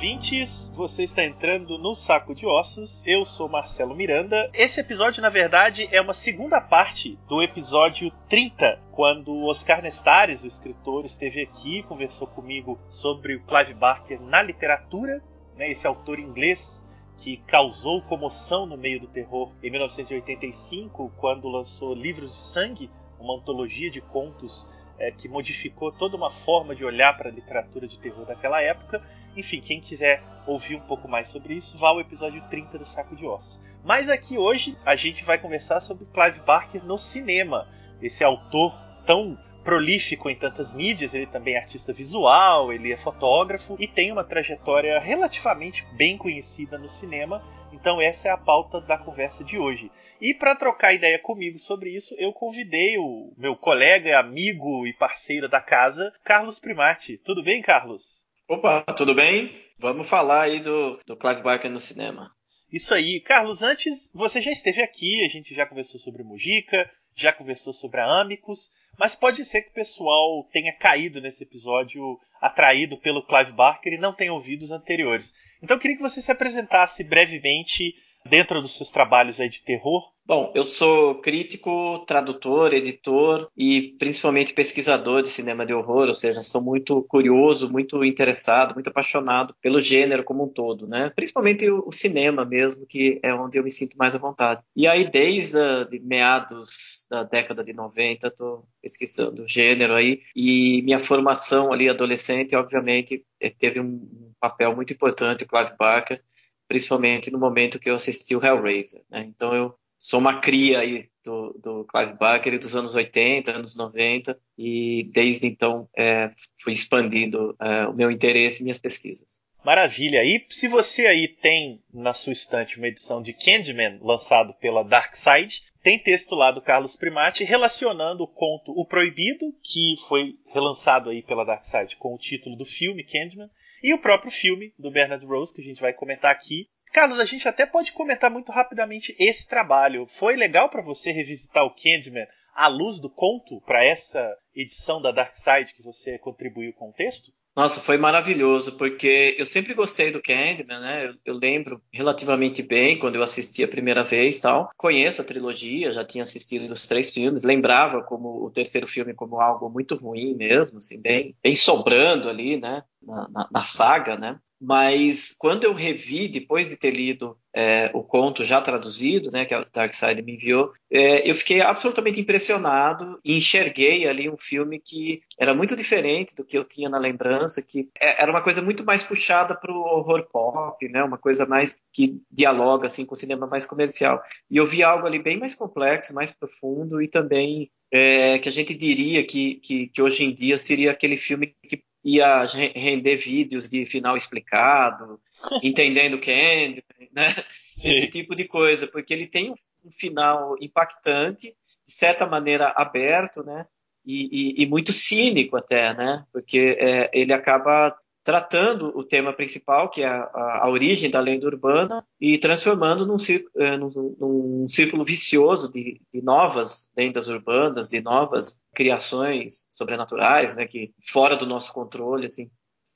ouvintes, você está entrando no Saco de Ossos. Eu sou Marcelo Miranda. Esse episódio, na verdade, é uma segunda parte do episódio 30, quando Oscar Nestares, o escritor, esteve aqui, conversou comigo sobre o Clive Barker na literatura, né, esse autor inglês que causou comoção no meio do terror em 1985, quando lançou Livros de Sangue, uma antologia de contos é, que modificou toda uma forma de olhar para a literatura de terror daquela época. Enfim, quem quiser ouvir um pouco mais sobre isso, vá ao episódio 30 do Saco de Ossos. Mas aqui hoje a gente vai conversar sobre Clive Barker no cinema. Esse autor tão prolífico em tantas mídias, ele também é artista visual, ele é fotógrafo e tem uma trajetória relativamente bem conhecida no cinema. Então essa é a pauta da conversa de hoje. E para trocar ideia comigo sobre isso, eu convidei o meu colega, amigo e parceiro da casa, Carlos Primati. Tudo bem, Carlos? Opa, tudo bem? Vamos falar aí do, do Clive Barker no cinema. Isso aí. Carlos, antes você já esteve aqui, a gente já conversou sobre Mujica, já conversou sobre a Amicus, mas pode ser que o pessoal tenha caído nesse episódio atraído pelo Clive Barker e não tenha ouvido os anteriores. Então eu queria que você se apresentasse brevemente dentro dos seus trabalhos aí de terror? Bom, eu sou crítico, tradutor, editor e principalmente pesquisador de cinema de horror, ou seja, sou muito curioso, muito interessado, muito apaixonado pelo gênero como um todo, né? Principalmente o, cinema mesmo, que é onde eu me sinto mais à vontade. E aí, desde uh, de meados da década de 90, estou pesquisando o gênero aí, e minha formação ali adolescente, obviamente, eh, teve um papel muito importante, o Clive Barker, principalmente no momento que eu assisti o Hellraiser. Né? Então eu sou uma cria aí do, do Clive Barker dos anos 80, anos 90, e desde então é, fui expandindo é, o meu interesse e minhas pesquisas. Maravilha! E se você aí tem na sua estante uma edição de Candyman lançado pela Dark Side, tem texto lá do Carlos Primati relacionando o conto O Proibido, que foi relançado aí pela Dark Side com o título do filme Candyman, e o próprio filme do Bernard Rose, que a gente vai comentar aqui. Carlos, a gente até pode comentar muito rapidamente esse trabalho. Foi legal para você revisitar o Candyman à luz do conto para essa edição da Dark Side que você contribuiu com o texto? Nossa, foi maravilhoso, porque eu sempre gostei do Candyman, né? Eu, eu, lembro relativamente bem quando eu assisti a primeira vez tal. Conheço a trilogia, já tinha assistido os três filmes, lembrava como o terceiro filme como algo muito ruim mesmo, assim, bem, bem sobrando ali, né? Na, na, na saga, né? Mas quando eu revi, depois de ter lido é, o conto já traduzido, né, que a Darkseid me enviou, é, eu fiquei absolutamente impressionado e enxerguei ali um filme que era muito diferente do que eu tinha na lembrança, que é, era uma coisa muito mais puxada para o horror pop, né, uma coisa mais que dialoga assim com o cinema mais comercial. E eu vi algo ali bem mais complexo, mais profundo e também é, que a gente diria que, que, que hoje em dia seria aquele filme que ia render vídeos de final explicado, entendendo Candy, né? Esse tipo de coisa, porque ele tem um final impactante, de certa maneira aberto, né? E, e, e muito cínico até, né? Porque é, ele acaba tratando o tema principal, que é a, a, origem da lenda urbana, e transformando num, eh, num, num círculo vicioso de, de, novas lendas urbanas, de novas criações sobrenaturais, né, que fora do nosso controle, assim.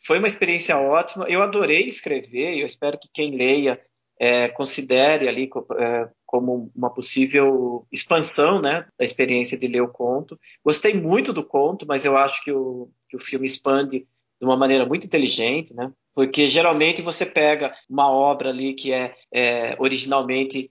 Foi uma experiência ótima. Eu adorei escrever. Eu espero que quem leia é, considere ali é, como uma possível expansão né, da experiência de ler o conto. Gostei muito do conto, mas eu acho que o, que o filme expande de uma maneira muito inteligente, né? Porque geralmente você pega uma obra ali que é, é originalmente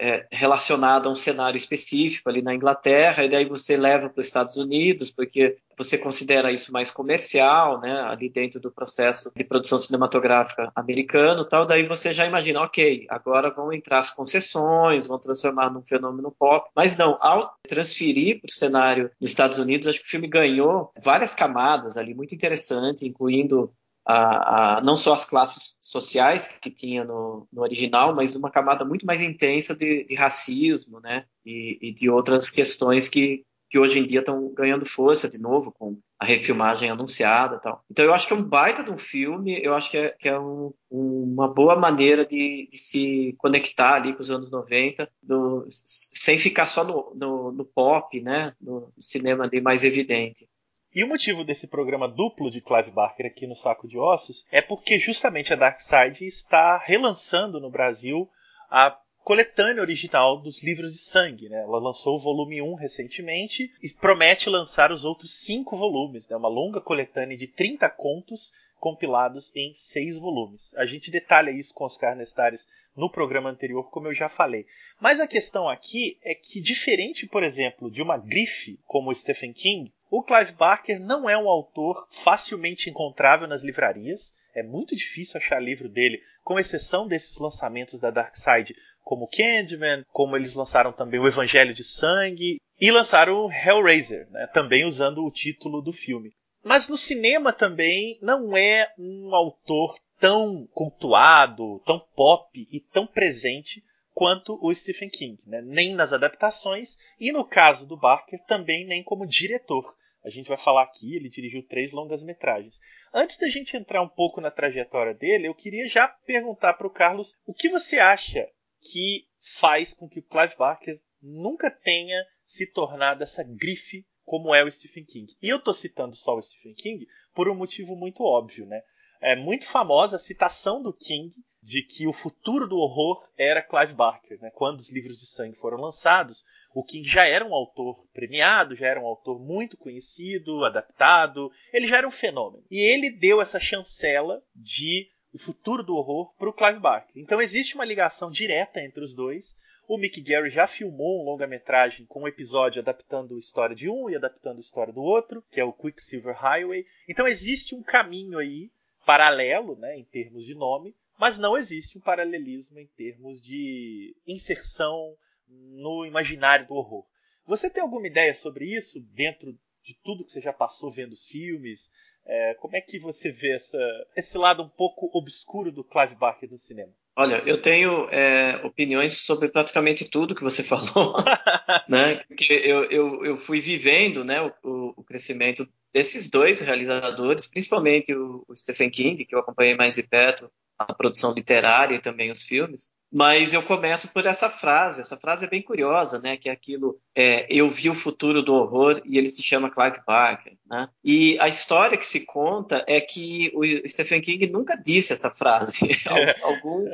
é, relacionada a um cenário específico ali na Inglaterra, e daí você leva para os Estados Unidos, porque você considera isso mais comercial, né, ali dentro do processo de produção cinematográfica americano, tal, daí você já imagina, ok, agora vão entrar as concessões, vão transformar num fenômeno pop, mas não, ao transferir para o cenário nos Estados Unidos, acho que o filme ganhou várias camadas ali, muito interessante, incluindo a, a, não só as classes sociais que tinha no, no original, mas uma camada muito mais intensa de, de racismo, né, e, e, de outras questões que, que hoje em dia estão ganhando força de novo com a refilmagem anunciada, tal. Então eu acho que é um baita de um filme, eu acho que é, que é um, uma boa maneira de, de, se conectar ali com os anos 90, do, sem ficar só no, no, no pop, né, no cinema ali mais evidente. E o motivo desse programa duplo de Clive Barker aqui no Saco de Ossos é porque justamente a Dark Side está relançando no Brasil a coletânea original dos livros de sangue. Né? Ela lançou o volume 1 recentemente e promete lançar os outros cinco volumes, né? uma longa coletânea de 30 contos compilados em seis volumes. A gente detalha isso com Oscar Nestares no programa anterior, como eu já falei. Mas a questão aqui é que, diferente, por exemplo, de uma grife como Stephen King, o Clive Barker não é um autor facilmente encontrável nas livrarias. É muito difícil achar livro dele, com exceção desses lançamentos da Dark Side, como Candyman, como eles lançaram também o Evangelho de Sangue e lançaram Hellraiser, né, também usando o título do filme. Mas no cinema também não é um autor tão cultuado, tão pop e tão presente quanto o Stephen King, né? nem nas adaptações e no caso do Barker também nem como diretor. A gente vai falar aqui, ele dirigiu três longas metragens. Antes da gente entrar um pouco na trajetória dele, eu queria já perguntar para o Carlos o que você acha que faz com que o Clive Barker nunca tenha se tornado essa grife como é o Stephen King. E eu estou citando só o Stephen King por um motivo muito óbvio, né? É muito famosa a citação do King de que o futuro do horror era Clive Barker. Né? Quando os livros de sangue foram lançados, o King já era um autor premiado, já era um autor muito conhecido, adaptado, ele já era um fenômeno. E ele deu essa chancela de o futuro do horror para o Clive Barker. Então existe uma ligação direta entre os dois. O Mick Gary já filmou um longa-metragem com um episódio adaptando a história de um e adaptando a história do outro, que é o Quicksilver Highway. Então existe um caminho aí paralelo, né, em termos de nome, mas não existe um paralelismo em termos de inserção no imaginário do horror. Você tem alguma ideia sobre isso dentro de tudo que você já passou vendo os filmes? É, como é que você vê essa, esse lado um pouco obscuro do Clive Barker no cinema? Olha, eu tenho é, opiniões sobre praticamente tudo que você falou, né? Porque eu, eu, eu fui vivendo, né, o, o crescimento desses dois realizadores, principalmente o, o Stephen King, que eu acompanhei mais de perto a produção literária e também os filmes. Mas eu começo por essa frase. Essa frase é bem curiosa, né? Que é aquilo: é, eu vi o futuro do horror e ele se chama Clive Barker. Né? E a história que se conta é que o Stephen King nunca disse essa frase. Algum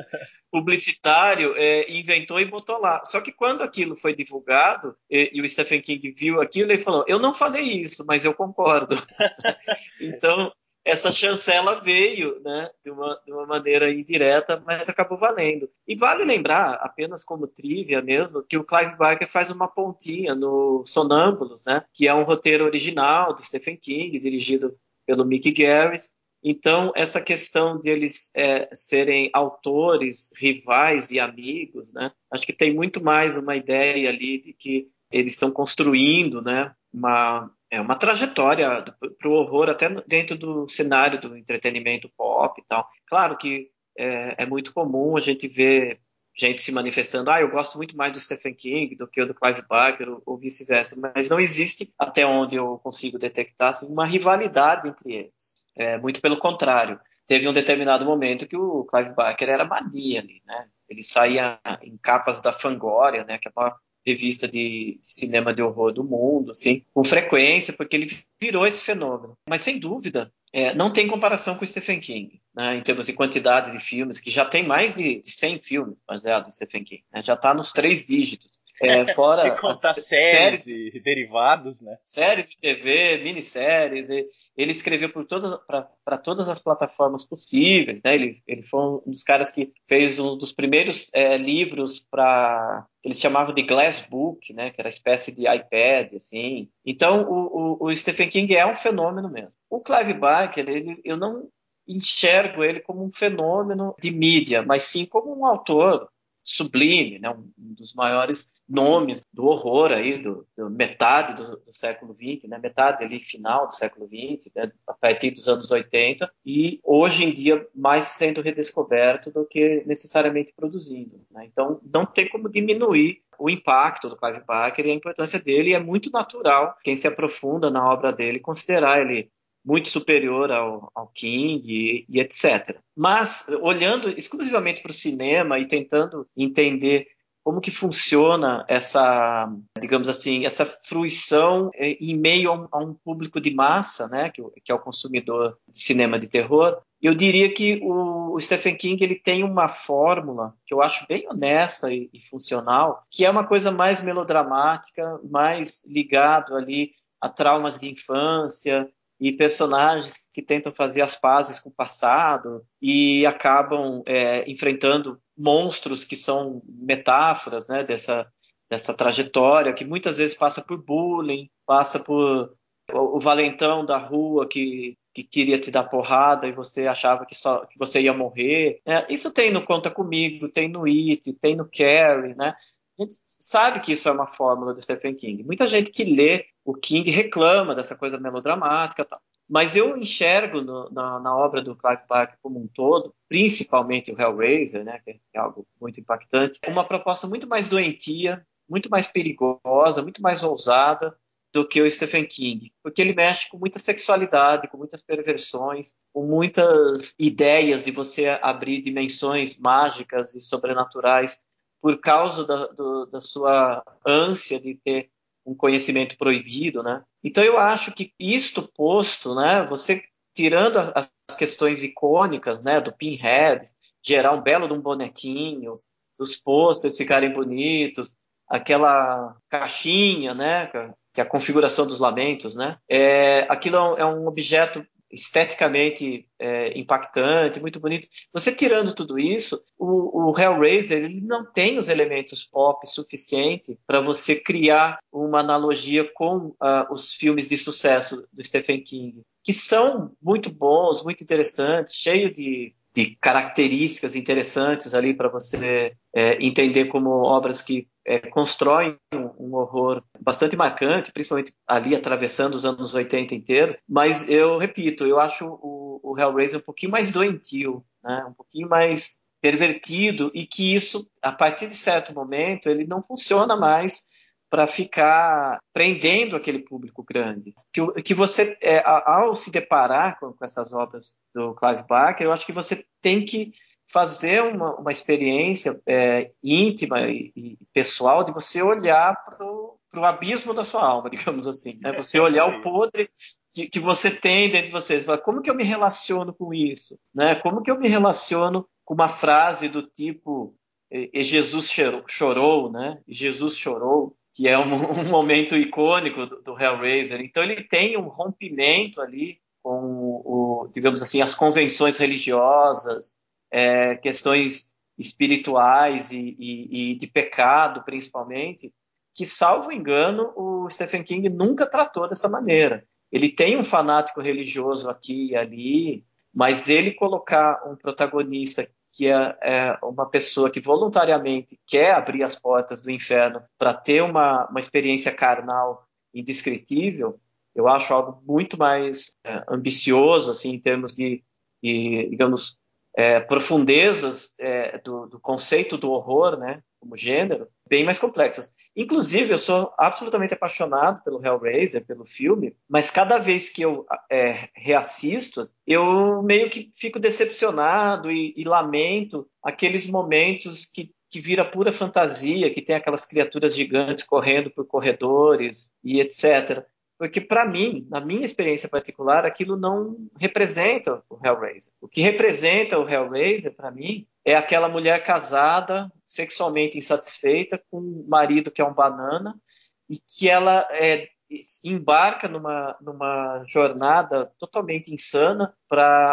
publicitário é, inventou e botou lá. Só que quando aquilo foi divulgado e, e, o Stephen King viu aquilo, ele falou: Eu não falei isso, mas eu concordo. então essa chancela veio né, de, uma, de uma maneira indireta, mas acabou valendo. E vale lembrar, apenas como trivia mesmo, que o Clive Barker faz uma pontinha no Sonâmbulos, né, que é um roteiro original do Stephen King, dirigido pelo Mick Garris. Então, essa questão de eles é, serem autores, rivais e amigos, né, acho que tem muito mais uma ideia ali de que eles estão construindo né, uma, é uma trajetória para o horror até dentro do cenário do entretenimento pop e tal. Claro que é, é, muito comum a gente ver gente se manifestando, ah, eu gosto muito mais do Stephen King do que do Clive Barker ou, ou vice-versa, mas não existe, até onde eu consigo detectar, assim, uma rivalidade entre eles. É, muito pelo contrário. Teve um determinado momento que o Clive Barker era mania ali, né? Ele saía em capas da Fangoria, né, que é uma revista de, cinema de horror do mundo, assim, com frequência, porque ele virou esse fenômeno. Mas sem dúvida, é, não tem comparação com Stephen King, né, em termos de quantidade de filmes, que já tem mais de, de 100 filmes baseados em Stephen King, né, já está nos três dígitos. É, fora contar séries, séries, e derivados, né? Séries de TV, minisséries. Ele escreveu para todas as plataformas possíveis, né? Ele, ele foi um dos caras que fez um dos primeiros é, livros para eles chamavam de Glass Book, né? Que era espécie de iPad, assim. Então, o, o, o Stephen King é um fenômeno mesmo. O Clive Barker, ele, eu não enxergo ele como um fenômeno de mídia, mas sim como um autor sublime, né? um dos maiores nomes do horror aí, do, do metade do, do, século XX, né? metade ali final do século XX, né? a partir dos anos 80, e hoje em dia mais sendo redescoberto do que necessariamente produzindo. Né? Então não tem como diminuir o impacto do Clive Barker e a importância dele, e é muito natural quem se aprofunda na obra dele considerar ele muito superior ao, ao King e, e, etc. Mas, olhando exclusivamente para o cinema e tentando entender como que funciona essa, digamos assim, essa fruição é, em meio a um, a um público de massa, né, que, que, é o consumidor de cinema de terror. Eu diria que o, o, Stephen King ele tem uma fórmula que eu acho bem honesta e, e funcional, que é uma coisa mais melodramática, mais ligado ali a traumas de infância, e personagens que tentam fazer as pazes com o passado e acabam é, enfrentando monstros que são metáforas né, dessa, dessa trajetória, que muitas vezes passa por bullying, passa por o valentão da rua que, que queria te dar porrada e você achava que, só, que você ia morrer. É, isso tem no Conta Comigo, tem no It, tem no Carrie, né? A gente sabe que isso é uma fórmula do Stephen King. Muita gente que lê o King reclama dessa coisa melodramática tal. Mas eu enxergo no, na, na, obra do Clark Park como um todo, principalmente o Hellraiser, né, que é algo muito impactante, uma proposta muito mais doentia, muito mais perigosa, muito mais ousada do que o Stephen King, porque ele mexe com muita sexualidade, com muitas perversões, com muitas ideias de você abrir dimensões mágicas e sobrenaturais por causa da, do, da sua ânsia de ter um conhecimento proibido, né? Então eu acho que isto posto, né, você tirando as, questões icônicas, né, do pinhead, gerar um belo de um bonequinho, dos posters ficarem bonitos, aquela caixinha, né, que é a configuração dos lamentos, né? É, aquilo é um objeto esteticamente é, impactante, muito bonito. Você tirando tudo isso, o, o Hellraiser ele não tem os elementos pop suficiente para você criar uma analogia com uh, os filmes de sucesso do Stephen King, que são muito bons, muito interessantes, cheio de de características interessantes ali para você é, entender como obras que é, constroem um, um, horror bastante marcante, principalmente ali atravessando os anos 80 inteiro. Mas eu repito, eu acho o, o Hellraiser um pouquinho mais doentio, né? um pouquinho mais pervertido e que isso, a partir de certo momento, ele não funciona mais para ficar prendendo aquele público grande. Que, que você, é, ao se deparar com, com, essas obras do Clive Barker, eu acho que você tem que fazer uma, uma experiência é, íntima e, e, pessoal de você olhar para o abismo da sua alma, digamos assim. Né? Você olhar o podre que, que, você tem dentro de você. você como que eu me relaciono com isso? Né? Como que eu me relaciono com uma frase do tipo e Jesus chorou, né? Jesus chorou que é um, um momento icônico do, do, Hellraiser. Então ele tem um rompimento ali com o, digamos assim, as convenções religiosas, é, questões espirituais e, e, e, de pecado, principalmente, que, salvo engano, o Stephen King nunca tratou dessa maneira. Ele tem um fanático religioso aqui e ali, mas ele colocar um protagonista que é, é, uma pessoa que voluntariamente quer abrir as portas do inferno para ter uma, uma experiência carnal indescritível, eu acho algo muito mais é, ambicioso, assim, em termos de, de digamos, é, profundezas é, do, do, conceito do horror, né, como gênero, bem mais complexas. Inclusive, eu sou absolutamente apaixonado pelo Hellraiser, pelo filme, mas cada vez que eu é, reassisto, eu meio que fico decepcionado e, e lamento aqueles momentos que que vira pura fantasia, que tem aquelas criaturas gigantes correndo por corredores e etc. Porque, para mim, na minha experiência particular, aquilo não representa o Hellraiser. O que representa o Hellraiser, para mim, é aquela mulher casada, sexualmente insatisfeita, com um marido que é um banana, e que ela é, embarca numa, numa jornada totalmente insana para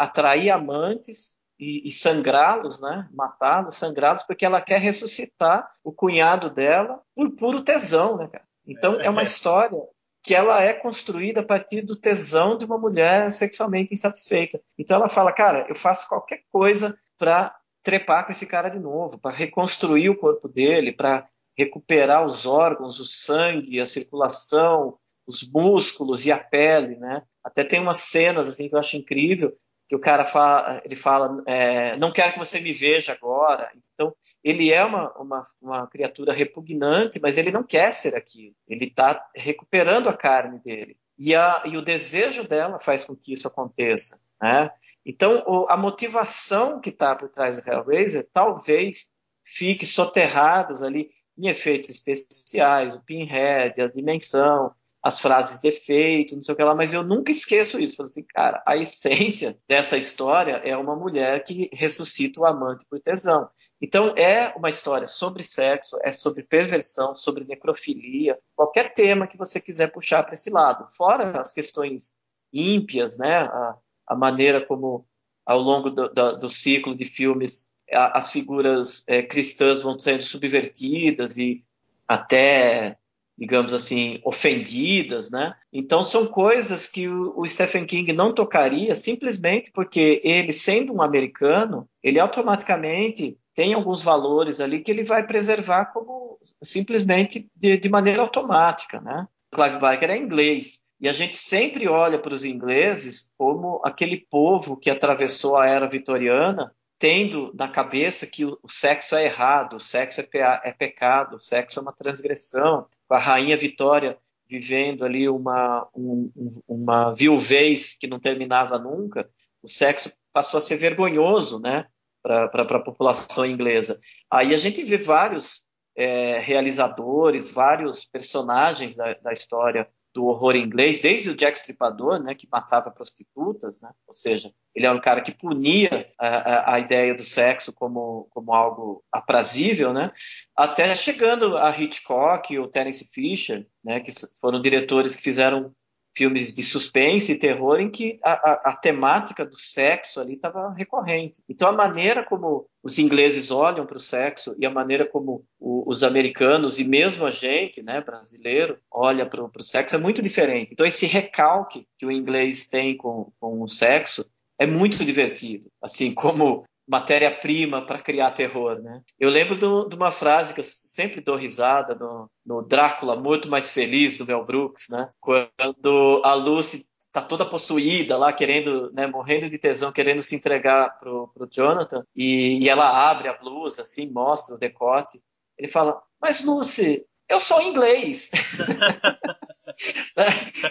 atrair amantes e, e sangrá-los, né? matá-los, sangrá-los, porque ela quer ressuscitar o cunhado dela por puro tesão. Né, cara? Então, é uma história que ela é construída a partir do tesão de uma mulher sexualmente insatisfeita. Então ela fala, cara, eu faço qualquer coisa para trepar com esse cara de novo, para reconstruir o corpo dele, para recuperar os órgãos, o sangue, a circulação, os músculos e a pele, né? Até tem umas cenas assim que eu acho incrível que o cara fala, ele fala, é, não quero que você me veja agora. Então, ele é uma, uma, uma criatura repugnante, mas ele não quer ser aquilo. Ele está recuperando a carne dele. E, a, e o desejo dela faz com que isso aconteça. Né? Então, o, a motivação que está por trás do Hellraiser talvez fique soterrados ali em efeitos especiais, o pinhead, a dimensão, as frases de efeito, não sei o que lá, mas eu nunca esqueço isso. Falei assim, cara, a essência dessa história é uma mulher que ressuscita o amante por tesão. Então é uma história sobre sexo, é sobre perversão, sobre necrofilia, qualquer tema que você quiser puxar para esse lado. Fora as questões ímpias, né? A, a maneira como ao longo do, do, do ciclo de filmes as figuras é, cristãs vão sendo subvertidas e até digamos assim, ofendidas, né? Então são coisas que o, Stephen King não tocaria simplesmente porque ele, sendo um americano, ele automaticamente tem alguns valores ali que ele vai preservar como simplesmente de, de maneira automática, né? Clive Barker é inglês e a gente sempre olha para os ingleses como aquele povo que atravessou a era vitoriana tendo na cabeça que o sexo é errado, o sexo é, pe é pecado, o sexo é uma transgressão, a rainha Vitória vivendo ali uma, um, uma viuvez que não terminava nunca, o sexo passou a ser vergonhoso né, para a população inglesa. Aí a gente vê vários é, realizadores, vários personagens da, da história do horror inglês, desde o Jack Stripador, né, que matava prostitutas, né, ou seja, ele era um cara que punia a, a, a, ideia do sexo como, como algo aprazível, né, até chegando a Hitchcock ou Terence Fisher, né, que foram diretores que fizeram filmes de suspense e terror em que a, a, a temática do sexo ali estava recorrente. Então a maneira como os ingleses olham para o sexo e a maneira como o, os americanos e mesmo a gente, né, brasileiro, olha para o sexo é muito diferente. Então esse recalque que o inglês tem com, com o sexo é muito divertido. Assim como matéria-prima para criar terror, né? Eu lembro do, de uma frase que eu sempre dou risada no, no, Drácula muito mais feliz do Mel Brooks, né? Quando a Lucy está toda possuída lá, querendo, né, morrendo de tesão, querendo se entregar pro, pro Jonathan, e, e ela abre a blusa, assim, mostra o decote. Ele fala: "Mas Lucy, eu sou inglês."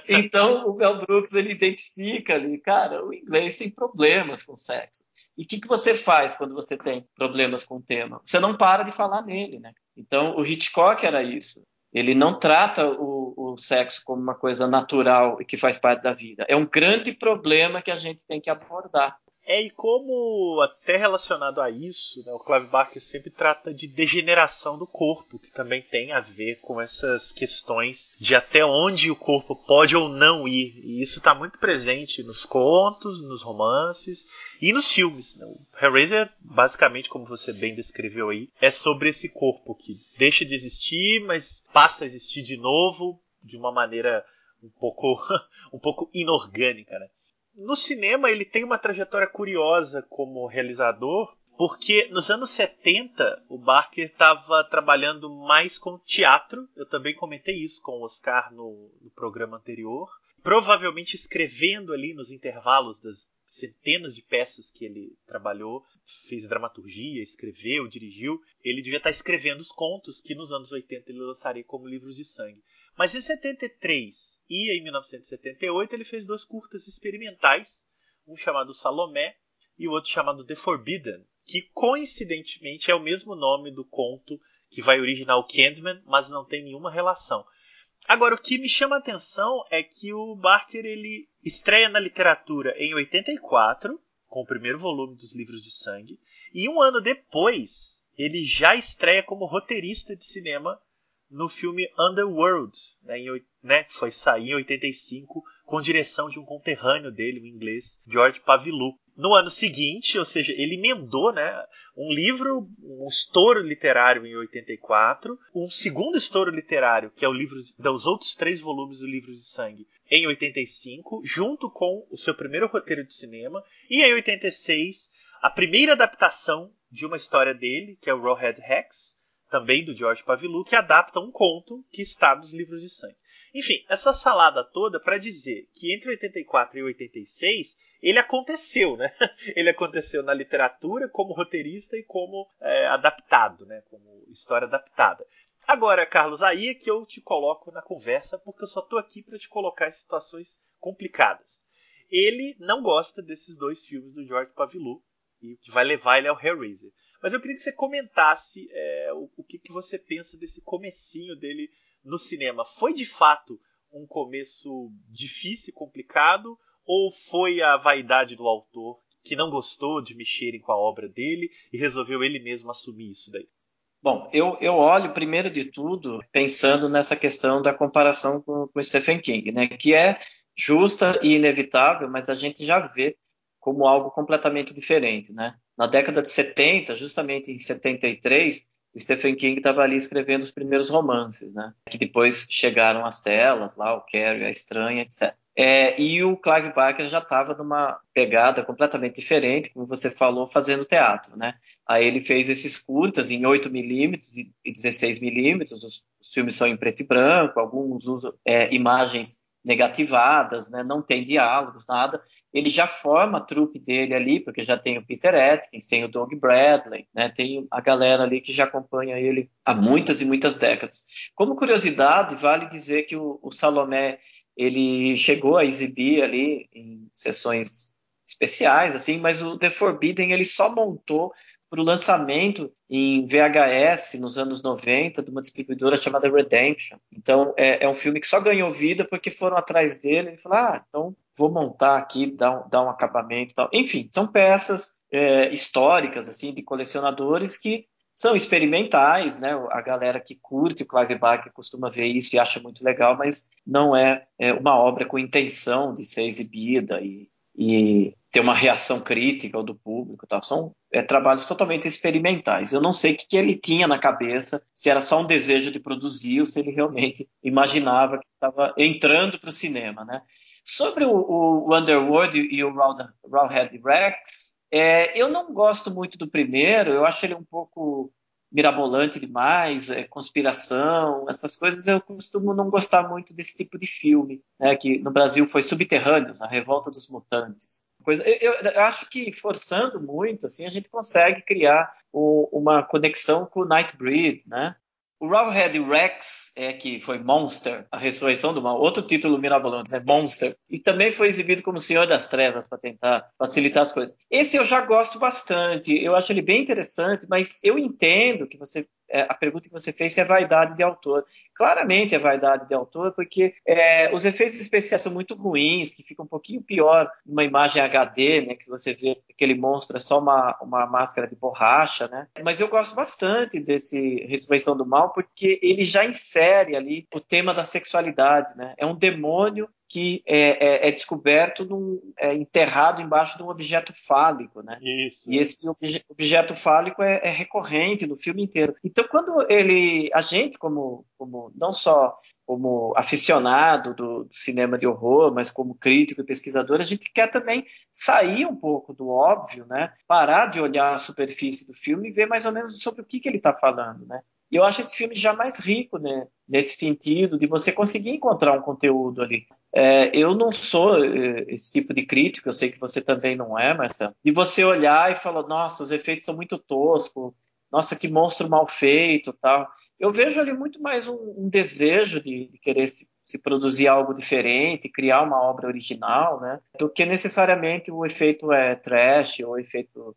Então o Mel Brooks ele identifica ali, cara, o inglês tem problemas com sexo. E o que, que você faz quando você tem problemas com o tema? Você não para de falar nele, né? Então, o Hitchcock era isso. Ele não trata o, o, sexo como uma coisa natural e que faz parte da vida. É um grande problema que a gente tem que abordar. É, e como até relacionado a isso, né, o Clive Barker sempre trata de degeneração do corpo, que também tem a ver com essas questões de até onde o corpo pode ou não ir. E isso está muito presente nos contos, nos romances e nos filmes. Né? O Hellraiser, basicamente, como você bem descreveu aí, é sobre esse corpo que deixa de existir, mas passa a existir de novo de uma maneira um pouco, um pouco inorgânica. Né? No cinema, ele tem uma trajetória curiosa como realizador, porque nos anos 70 o Barker estava trabalhando mais com teatro. Eu também comentei isso com o Oscar no, no programa anterior. Provavelmente escrevendo ali nos intervalos das centenas de peças que ele trabalhou, fez dramaturgia, escreveu, dirigiu, ele devia estar escrevendo os contos que nos anos 80 ele lançaria como livros de sangue. Mas em 73 e em 1978 ele fez dois curtas experimentais, um chamado Salomé e o outro chamado The Forbidden, que coincidentemente é o mesmo nome do conto que vai originar o Candyman, mas não tem nenhuma relação. Agora, o que me chama a atenção é que o Barker ele estreia na literatura em 84, com o primeiro volume dos livros de sangue, e um ano depois ele já estreia como roteirista de cinema no filme Underworld, né, em, né, foi sair em 85 com direção de um conterrâneo dele, o inglês George Pavilou. No ano seguinte, ou seja, ele emendou né, um livro, um estouro literário em 84, um segundo estouro literário, que é o livro dos outros três volumes do Livro de Sangue, em 85, junto com o seu primeiro roteiro de cinema, e em 86, a primeira adaptação de uma história dele, que é o Rawhead Rex, também do George Pavilou, que adapta um conto que está nos livros de sangue. Enfim, essa salada toda para dizer que entre 84 e 86 ele aconteceu, né? Ele aconteceu na literatura como roteirista e como é, adaptado, né? Como história adaptada. Agora, Carlos, aí é que eu te coloco na conversa, porque eu só estou aqui para te colocar em situações complicadas. Ele não gosta desses dois filmes do George Pavilou, e o que vai levar ele ao Hellraiser. Mas eu queria que você comentasse é, o, o que, que você pensa desse comecinho dele no cinema. Foi de fato um começo difícil, complicado, ou foi a vaidade do autor que não gostou de mexerem com a obra dele e resolveu ele mesmo assumir isso daí? Bom, eu, eu olho primeiro de tudo pensando nessa questão da comparação com, com Stephen King, né, que é justa e inevitável, mas a gente já vê como algo completamente diferente, né? Na década de 70, justamente em 73, o Stephen King estava ali escrevendo os primeiros romances, né? Que depois chegaram às telas, lá o Carrie, a Estranha, etc. É, e o Clive Barker já estava numa pegada completamente diferente, como você falou, fazendo teatro, né? Aí ele fez esses curtas em 8mm e 16mm, os, os filmes são em preto e branco, alguns usam é, imagens negativadas, né? não tem diálogos, nada. Ele já forma a trupe dele ali, porque já tem o Peter Atkins, tem o Doug Bradley, né? tem a galera ali que já acompanha ele há muitas e muitas décadas. Como curiosidade, vale dizer que o, o Salomé ele chegou a exibir ali em sessões especiais, assim, mas o The Forbidden ele só montou para o lançamento em VHS nos anos 90 de uma distribuidora chamada Redemption. Então é, é um filme que só ganhou vida porque foram atrás dele e falaram, ah, então vou montar aqui, dar um, dar um acabamento tal. Enfim, são peças é, históricas assim de colecionadores que são experimentais, né? A galera que curte o Barker costuma ver isso e acha muito legal, mas não é, é uma obra com intenção de ser exibida e, e ter uma reação crítica do público. Tal. São é, trabalhos totalmente experimentais. Eu não sei o que, que, ele tinha na cabeça, se era só um desejo de produzir ou se ele realmente imaginava que estava entrando para o cinema. Né? Sobre o, o Underworld e o Rawhead Rex, é, eu não gosto muito do primeiro, eu acho ele um pouco mirabolante demais, é, conspiração, essas coisas eu costumo não gostar muito desse tipo de filme, né, que no Brasil foi Subterrâneos, a Revolta dos Mutantes. Coisa, eu, eu, acho que forçando muito, assim, a gente consegue criar o, uma conexão com o Nightbreed, né? O Rawhead Rex, é, que foi Monster, a ressurreição do mal, outro título mirabolante, né? Monster. E também foi exibido como Senhor das Trevas, para tentar facilitar as coisas. Esse eu já gosto bastante, eu acho ele bem interessante, mas eu entendo que você é, a pergunta que você fez se é vaidade de autor. Claramente é vaidade de autor, porque é, os efeitos especiais são muito ruins, que fica um pouquinho pior numa imagem HD, né, que você vê aquele monstro é só uma, uma máscara de borracha, né? Mas eu gosto bastante desse Ressurreição do Mal, porque ele já insere ali o tema da sexualidade, né? É um demônio que é, é, é descoberto num, é enterrado embaixo de um objeto fálico, né? Isso. E esse obje, objeto fálico é, é, recorrente no filme inteiro. Então, quando ele, a gente como, como não só como aficionado do, do, cinema de horror, mas como crítico e pesquisador, a gente quer também sair um pouco do óbvio, né? Parar de olhar a superfície do filme e ver mais ou menos sobre o que, que ele está falando, né? E eu acho esse filme já mais rico, né? Nesse sentido, de você conseguir encontrar um conteúdo ali. É, eu não sou é, esse tipo de crítico, eu sei que você também não é, Marcelo. De você olhar e falar, nossa, os efeitos são muito toscos, nossa, que monstro mal feito tal. Eu vejo ali muito mais um, um desejo de, de querer se, se, produzir algo diferente, criar uma obra original, né? Do que necessariamente o efeito é trash ou o efeito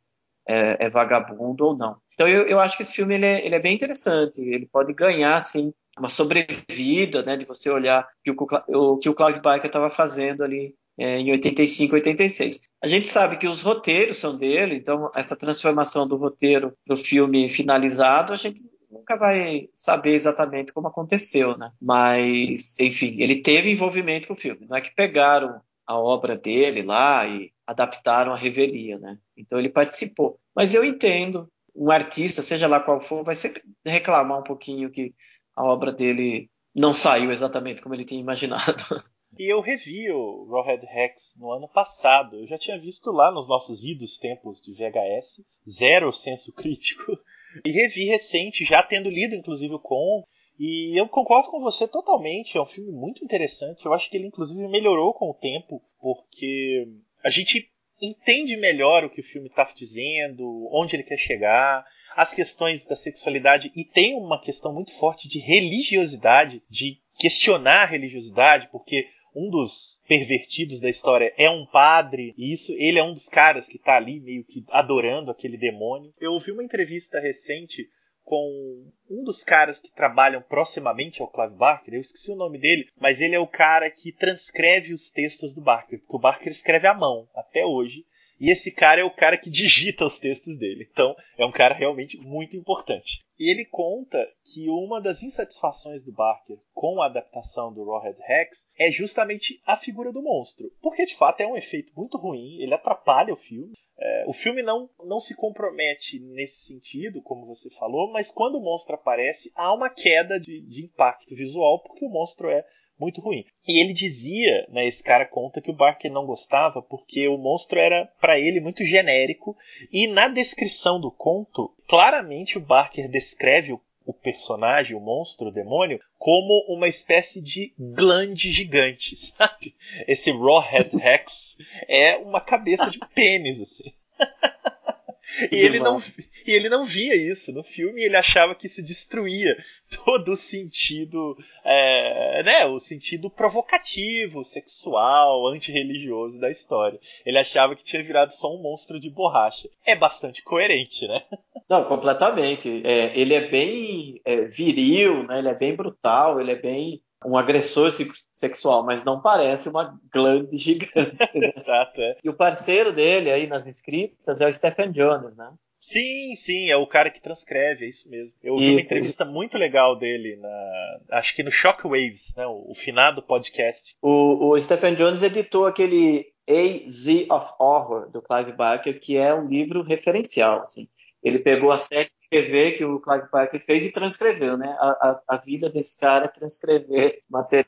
é, é vagabundo ou não. Então eu, eu acho que esse filme ele é, ele é bem interessante. Ele pode ganhar, assim, uma sobrevida, né, de você olhar que o, o que o Clive Barker estava fazendo ali é, em 85, 86. A gente sabe que os roteiros são dele, então essa transformação do roteiro para o filme finalizado, a gente nunca vai saber exatamente como aconteceu, né? Mas, enfim, ele teve envolvimento com o filme. Não é que pegaram a obra dele lá e adaptaram a revelia, né? Então ele participou. Mas eu entendo, um artista, seja lá qual for, vai sempre reclamar um pouquinho que a obra dele não saiu exatamente como ele tinha imaginado. E eu revi o Rawhead Rex no ano passado. Eu já tinha visto lá nos nossos idos tempos de VHS, zero senso crítico. E revi recente, já tendo lido inclusive o Com. E eu concordo com você totalmente. É um filme muito interessante. Eu acho que ele inclusive melhorou com o tempo, porque a gente entende melhor o que o filme está dizendo, onde ele quer chegar as questões da sexualidade e tem uma questão muito forte de religiosidade, de questionar a religiosidade, porque um dos pervertidos da história é um padre, e isso ele é um dos caras que tá ali meio que adorando aquele demônio. Eu ouvi uma entrevista recente com um dos caras que trabalham proximamente ao Clive Barker, eu esqueci o nome dele, mas ele é o cara que transcreve os textos do Barker, porque o Barker escreve à mão até hoje. E esse cara é o cara que digita os textos dele. Então, é um cara realmente muito importante. E ele conta que uma das insatisfações do Barker com a adaptação do Rawhead Rex é justamente a figura do monstro. Porque, de fato, é um efeito muito ruim, ele atrapalha o filme. É, o filme não, não se compromete nesse sentido, como você falou, mas quando o monstro aparece, há uma queda de, de impacto visual, porque o monstro é muito ruim. E ele dizia, né, esse cara conta que o Barker não gostava porque o monstro era para ele muito genérico e na descrição do conto, claramente o Barker descreve o, o personagem, o monstro, o demônio, como uma espécie de glande gigante, sabe? Esse Rawhead Rex é uma cabeça de pênis assim. e ele, não, e ele não via isso no filme, ele achava que isso destruía todo o sentido, é, né, o sentido provocativo, sexual, antirreligioso da história. Ele achava que tinha virado só um monstro de borracha. É bastante coerente, né? Não, completamente. É, ele é bem é, viril, né? ele é bem brutal, ele é bem um agressor sexual, mas não parece uma glande gigante. Né? Exato, é. E o parceiro dele aí nas escritas é o Stephen Jones, né? Sim, sim, é o cara que transcreve, é isso mesmo. Eu vi uma entrevista muito legal dele, na, acho que no Shockwaves, né, o, o finado podcast. O, o Stephen Jones editou aquele A Z of Horror, do Clive Barker, que é um livro referencial, assim. Ele pegou a série TV que o Clive Barker fez e transcreveu, né? A, a, a vida desse cara é transcrever material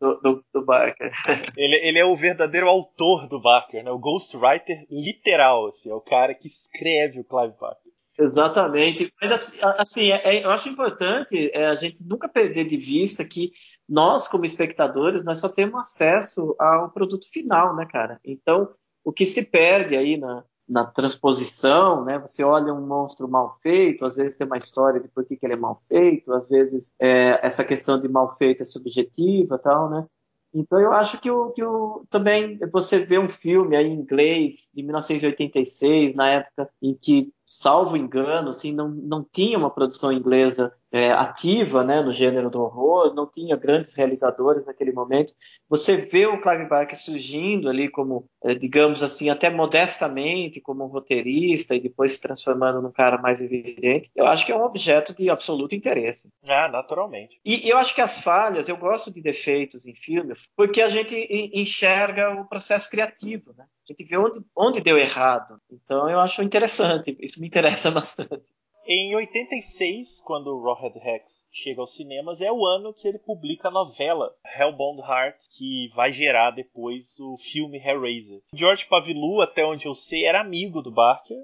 do, do, do, Barker. Ele, ele, é o verdadeiro autor do Barker, né? O ghostwriter literal, assim, é o cara que escreve o Clive Barker. Exatamente. Mas assim, assim é, é, eu acho importante é, a gente nunca perder de vista que nós, como espectadores, nós só temos acesso ao produto final, né, cara? Então, o que se perde aí na, na transposição, né? Você olha um monstro mal feito, às vezes tem uma história de por que, que ele é mal feito, às vezes é, essa questão de mal feito é subjetiva, tal, né? Então eu acho que, o, que o, também você vê um filme aí em inglês de 1986, na época em que, salvo engano, assim, não, não tinha uma produção inglesa é, ativa né, no gênero do horror, não tinha grandes realizadores naquele momento. Você vê o Clive Barker surgindo ali como, é, digamos assim, até modestamente como um roteirista e depois se transformando num cara mais evidente. Eu acho que é um objeto de absoluto interesse. Ah, naturalmente. E eu acho que as falhas, eu gosto de defeitos em filme, porque a gente enxerga o processo criativo, né? A gente vê onde, onde deu errado. Então eu acho interessante, isso me interessa bastante. Em 86, quando o Rawhead Rex chega aos cinemas, é o ano que ele publica a novela Hellbound Heart, que vai gerar depois o filme Hellraiser. George Pavilu, até onde eu sei, era amigo do Barker,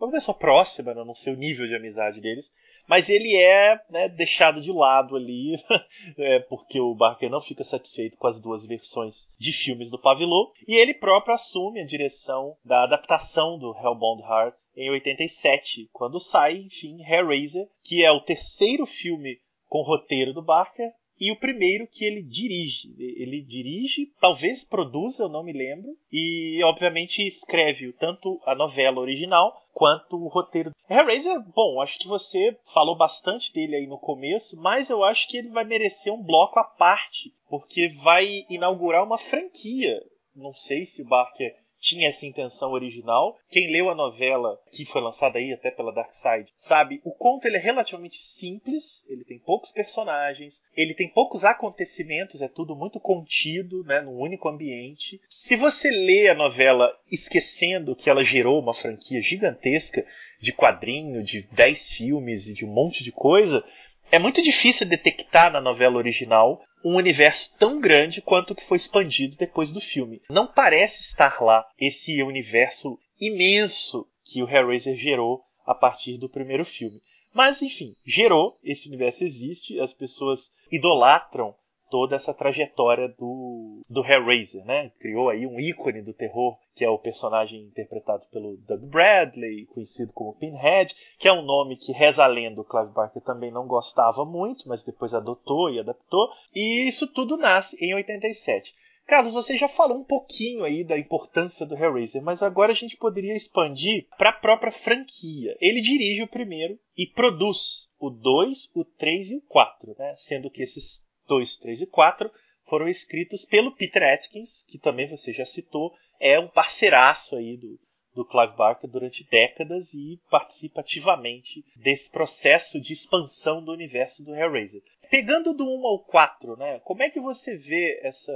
uma pessoa próxima, né? não sei o nível de amizade deles, mas ele é né, deixado de lado ali, é, porque o Barker não fica satisfeito com as duas versões de filmes do Pavilô, e ele próprio assume a direção da adaptação do Hellbound Heart em 87, quando sai, enfim, Hellraiser, que é o terceiro filme com roteiro do Barker e o primeiro que ele dirige. Ele dirige, talvez produza, eu não me lembro, e obviamente escreve tanto a novela original quanto o roteiro. Hellraiser, bom, acho que você falou bastante dele aí no começo, mas eu acho que ele vai merecer um bloco à parte, porque vai inaugurar uma franquia. Não sei se o Barker tinha essa intenção original. Quem leu a novela, que foi lançada aí até pela Dark Side, sabe, o conto ele é relativamente simples, ele tem poucos personagens, ele tem poucos acontecimentos, é tudo muito contido, né, num único ambiente. Se você lê a novela esquecendo que ela gerou uma franquia gigantesca de quadrinho, de 10 filmes e de um monte de coisa, é muito difícil detectar na novela original um universo tão grande quanto o que foi expandido depois do filme. Não parece estar lá esse universo imenso que o Hellraiser gerou a partir do primeiro filme. Mas enfim, gerou, esse universo existe, as pessoas idolatram toda essa trajetória do, do Hellraiser, né? Criou aí um ícone do terror, que é o personagem interpretado pelo Doug Bradley, conhecido como Pinhead, que é um nome que reza a lenda, o Clive Barker também não gostava muito, mas depois adotou e adaptou, e isso tudo nasce em 87. Carlos, você já falou um pouquinho aí da importância do Hellraiser, mas agora a gente poderia expandir para a própria franquia. Ele dirige o primeiro e produz o 2, o 3 e o 4, né? sendo que esses 2, 3 e 4 foram escritos pelo Peter Atkins, que também você já citou, é um parceiraço aí do, do Clive Barker durante décadas e participa ativamente desse processo de expansão do universo do Hellraiser. Pegando do 1 ao 4, né, como é que você vê essa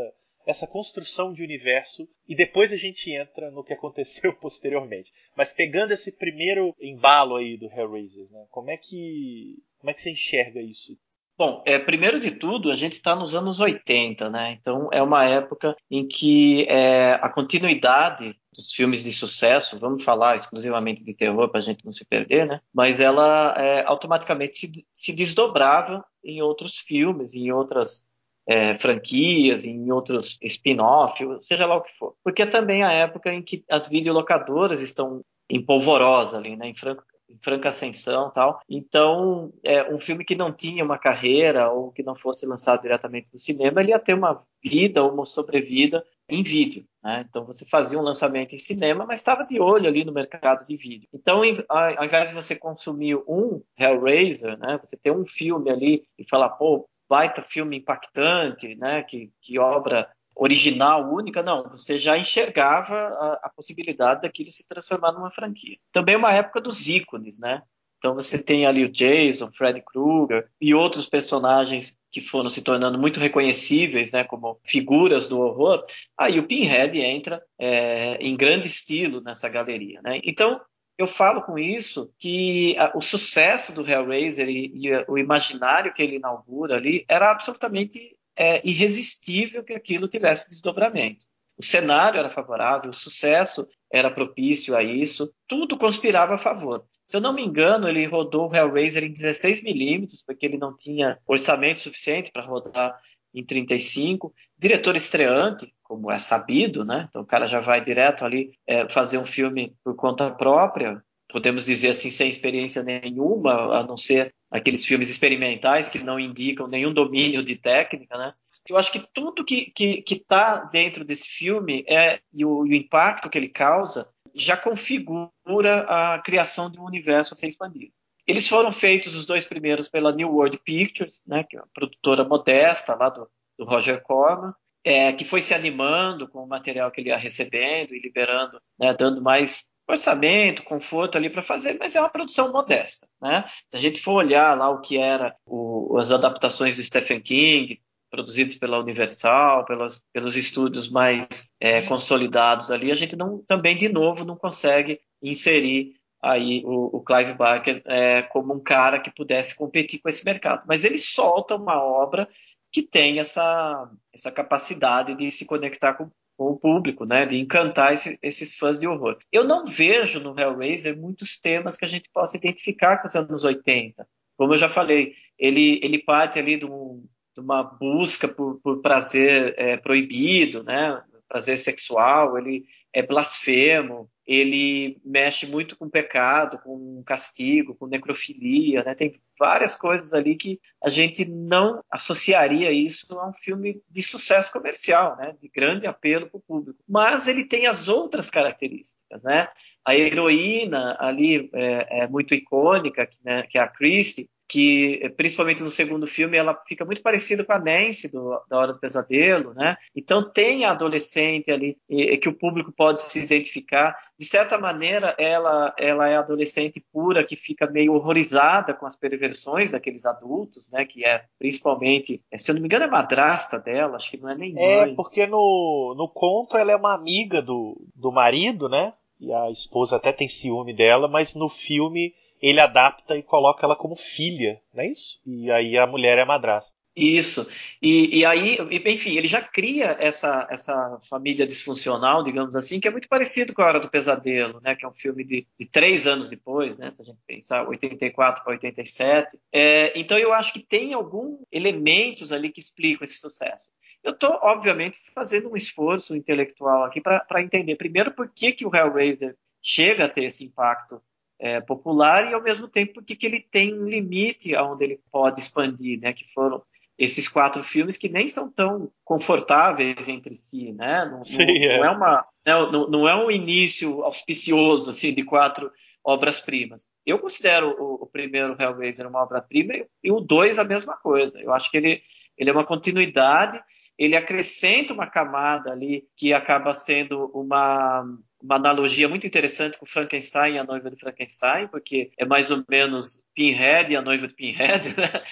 essa construção de universo e depois a gente entra no que aconteceu posteriormente. Mas pegando esse primeiro embalo aí do Hellraiser, né, como é que como é que você enxerga isso? Bom, é, primeiro de tudo, a gente está nos anos 80, né? Então é uma época em que é, a continuidade dos filmes de sucesso, vamos falar exclusivamente de terror para a gente não se perder, né? Mas ela é, automaticamente se, se desdobrava em outros filmes, em outras é, franquias, em outros spin-off, seja lá o que for. Porque é também a época em que as videolocadoras estão em polvorosa ali, né, em, franca, em franca ascensão tal. Então, é, um filme que não tinha uma carreira ou que não fosse lançado diretamente do cinema, ele ia ter uma vida ou uma sobrevida em vídeo. Né? Então você fazia um lançamento em cinema, mas estava de olho ali no mercado de vídeo. Então, ao invés de você consumir um Hellraiser, né, você ter um filme ali e falar, pô, baita filme impactante, né? Que, que obra original, única, não. Você já enxergava a, a possibilidade daquilo se transformar numa franquia. Também é uma época dos ícones, né? Então você tem ali o Jason, Freddy Krueger e outros personagens que foram se tornando muito reconhecíveis, né, como figuras do horror. Aí o Pinhead entra é, em grande estilo nessa galeria, né? Então eu falo com isso que a, o sucesso do Hellraiser e, e, o imaginário que ele inaugura ali era absolutamente é, irresistível que aquilo tivesse desdobramento. O cenário era favorável, o sucesso era propício a isso, tudo conspirava a favor. Se eu não me engano, ele rodou o Hellraiser em 16mm, porque ele não tinha orçamento suficiente para rodar em 35. Diretor estreante, como é sabido, né? Então o cara já vai direto ali é, fazer um filme por conta própria, podemos dizer assim, sem experiência nenhuma, a não ser aqueles filmes experimentais que não indicam nenhum domínio de técnica, né? Eu acho que tudo que está que, que tá dentro desse filme é, e o, e o impacto que ele causa já configura a criação de um universo a ser expandido. Eles foram feitos os dois primeiros pela New World Pictures, né, que é uma produtora modesta lá do, do Roger Corman, é, que foi se animando com o material que ele ia recebendo e liberando, né, dando mais orçamento, conforto ali para fazer, mas é uma produção modesta. Né? Se a gente for olhar lá o que era o, as adaptações do Stephen King, produzidas pela Universal, pelos, pelos estúdios mais é, consolidados ali, a gente não, também de novo não consegue inserir aí o, o Clive Barker é, como um cara que pudesse competir com esse mercado. Mas ele solta uma obra que tem essa, essa capacidade de se conectar com o público, né, de encantar esse, esses fãs de horror. Eu não vejo no Hellraiser muitos temas que a gente possa identificar com os anos 80. Como eu já falei, ele, ele parte ali de, um, de uma busca por, por prazer é, proibido, né, prazer sexual, ele é blasfemo, ele mexe muito com pecado, com castigo, com necrofilia, né? Tem várias coisas ali que a gente não associaria isso a um filme de sucesso comercial, né? De grande apelo para o público. Mas ele tem as outras características, né? A heroína ali é, é muito icônica, né? que é a Christie, que principalmente no segundo filme ela fica muito parecida com a Nancy do, da Hora do Pesadelo, né? Então tem a adolescente ali e, que o público pode se identificar. De certa maneira, ela ela é adolescente pura que fica meio horrorizada com as perversões daqueles adultos, né? Que é principalmente, se eu não me engano, é madrasta dela, acho que não é nem é, mãe. É porque no, no conto ela é uma amiga do, do marido, né? E a esposa até tem ciúme dela, mas no filme ele adapta e coloca ela como filha, não é isso? E aí a mulher é madrasta. Isso. E, e aí, enfim, ele já cria essa, essa família disfuncional, digamos assim, que é muito parecido com a Hora do Pesadelo, né? Que é um filme de, de três anos depois, né? Se a gente pensar, 84 para 87. É, então eu acho que tem alguns elementos ali que explicam esse sucesso. Eu estou, obviamente, fazendo um esforço intelectual aqui para entender, primeiro, por que, que o Hellraiser chega a ter esse impacto é, popular e ao mesmo tempo que, que ele tem um limite aonde ele pode expandir, né? Que foram esses quatro filmes que nem são tão confortáveis entre si, né? Não, Sim, não, é. não é uma, não, não é um início auspicioso assim de quatro obras-primas. Eu considero o, o, primeiro Hellraiser uma obra-prima e, e, o dois a mesma coisa. Eu acho que ele, ele é uma continuidade, ele acrescenta uma camada ali que acaba sendo uma, uma analogia muito interessante com Frankenstein e a noiva de Frankenstein, porque é mais ou menos Pinhead e a noiva de Pinhead, né?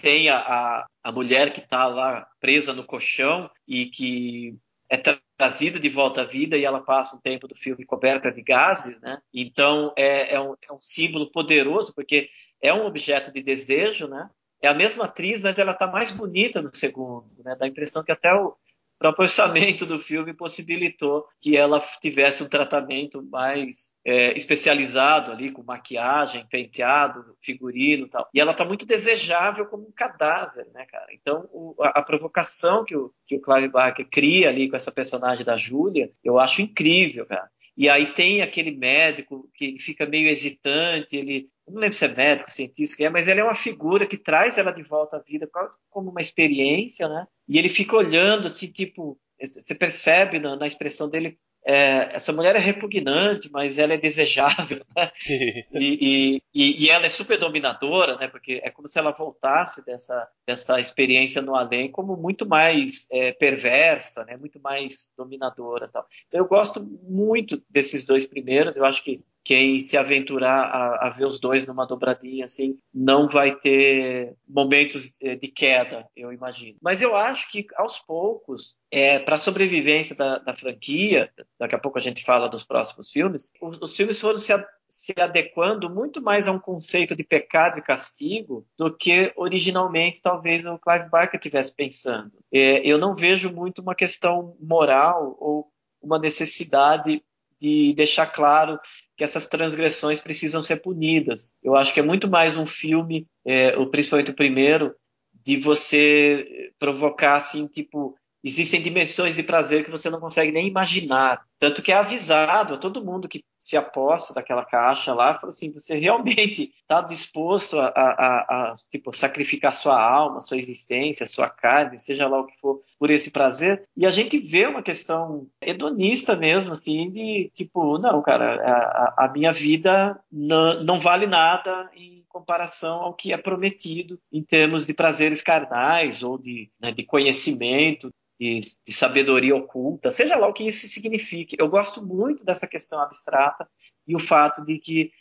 Tem a, a, a mulher que está lá presa no colchão e que é trazida de volta à vida e ela passa um tempo do filme coberta de gases, né? Então é, é, um, é um símbolo poderoso porque é um objeto de desejo, né? É a mesma atriz, mas ela está mais bonita no segundo, né? Dá a impressão que até o próprio orçamento do filme possibilitou que ela tivesse um tratamento mais é, especializado ali, com maquiagem, penteado, figurino e tal. E ela está muito desejável como um cadáver, né, cara? Então, o, a, a, provocação que o, que o Clive Barker cria ali com essa personagem da Júlia, eu acho incrível, cara. E aí tem aquele médico que fica meio hesitante, ele não lembro se é médico, cientista, é, mas ele é uma figura que traz ela de volta à vida quase como uma experiência, né? E ele fica olhando assim, tipo, você percebe na, na expressão dele é, essa mulher é repugnante, mas ela é desejável, né? e, e, e, ela é super dominadora, né? Porque é como se ela voltasse dessa, dessa experiência no além como muito mais é, perversa, né? Muito mais dominadora, tal. Então eu gosto muito desses dois primeiros. Eu acho que quem se aventurar a, a, ver os dois numa dobradinha assim não vai ter momentos eh, de queda, eu imagino. Mas eu acho que aos poucos, é, para a sobrevivência da, da, franquia, daqui a pouco a gente fala dos próximos filmes, os, os filmes foram se, a, se adequando muito mais a um conceito de pecado e castigo do que originalmente talvez o Clive Barker tivesse pensando. É, eu não vejo muito uma questão moral ou uma necessidade de deixar claro que essas transgressões precisam ser punidas. Eu acho que é muito mais um filme, é, principalmente o primeiro, de você provocar assim, tipo, existem dimensões de prazer que você não consegue nem imaginar. Tanto que é avisado a todo mundo que se aposta daquela caixa lá, fala assim, você realmente está disposto a, a, a, tipo, sacrificar sua alma, sua existência, sua carne, seja lá o que for, por esse prazer? E a gente vê uma questão hedonista mesmo, assim, de tipo, não, cara, a, a minha vida não, não vale nada em comparação ao que é prometido em termos de prazeres carnais ou de, né, de conhecimento, de, de, sabedoria oculta, seja lá o que isso signifique. Eu gosto muito dessa questão abstrata e o fato de que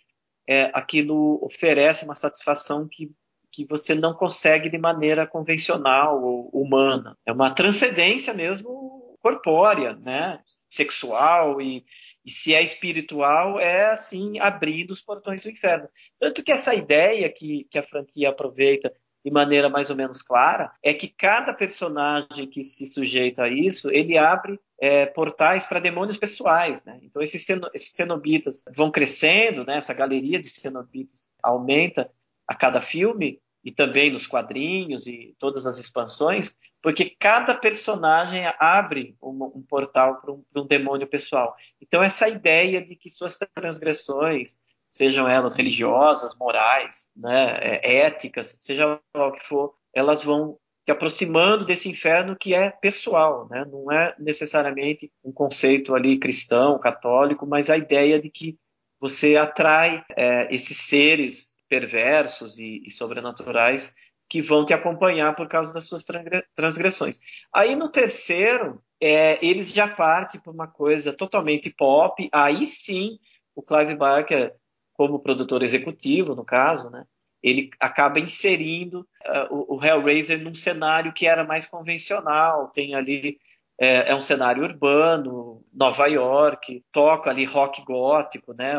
é, aquilo oferece uma satisfação que, que você não consegue de maneira convencional ou humana. É uma transcendência mesmo corpórea, né? sexual e, e se é espiritual é assim abrindo os portões do inferno. Tanto que essa ideia que, que a franquia aproveita de maneira mais ou menos clara, é que cada personagem que se sujeita a isso, ele abre é, portais para demônios pessoais, né? Então esses, esses cenobitas vão crescendo, né? Essa galeria de cenobitas aumenta a cada filme e também nos quadrinhos e todas as expansões, porque cada personagem abre um, um portal para um, um demônio pessoal. Então essa ideia de que suas transgressões sejam elas religiosas, morais, né, é, éticas, seja lá o que for, elas vão se aproximando desse inferno que é pessoal, né? não é necessariamente um conceito ali cristão, católico, mas a ideia de que você atrai é, esses seres perversos e, e, sobrenaturais que vão te acompanhar por causa das suas transgressões. Aí no terceiro, é, eles já partem para uma coisa totalmente pop, aí sim o Clive Barker como produtor executivo, no caso, né, ele acaba inserindo uh, o, o, Hellraiser num cenário que era mais convencional. Tem ali é, é, um cenário urbano, Nova York, toca ali rock gótico, né?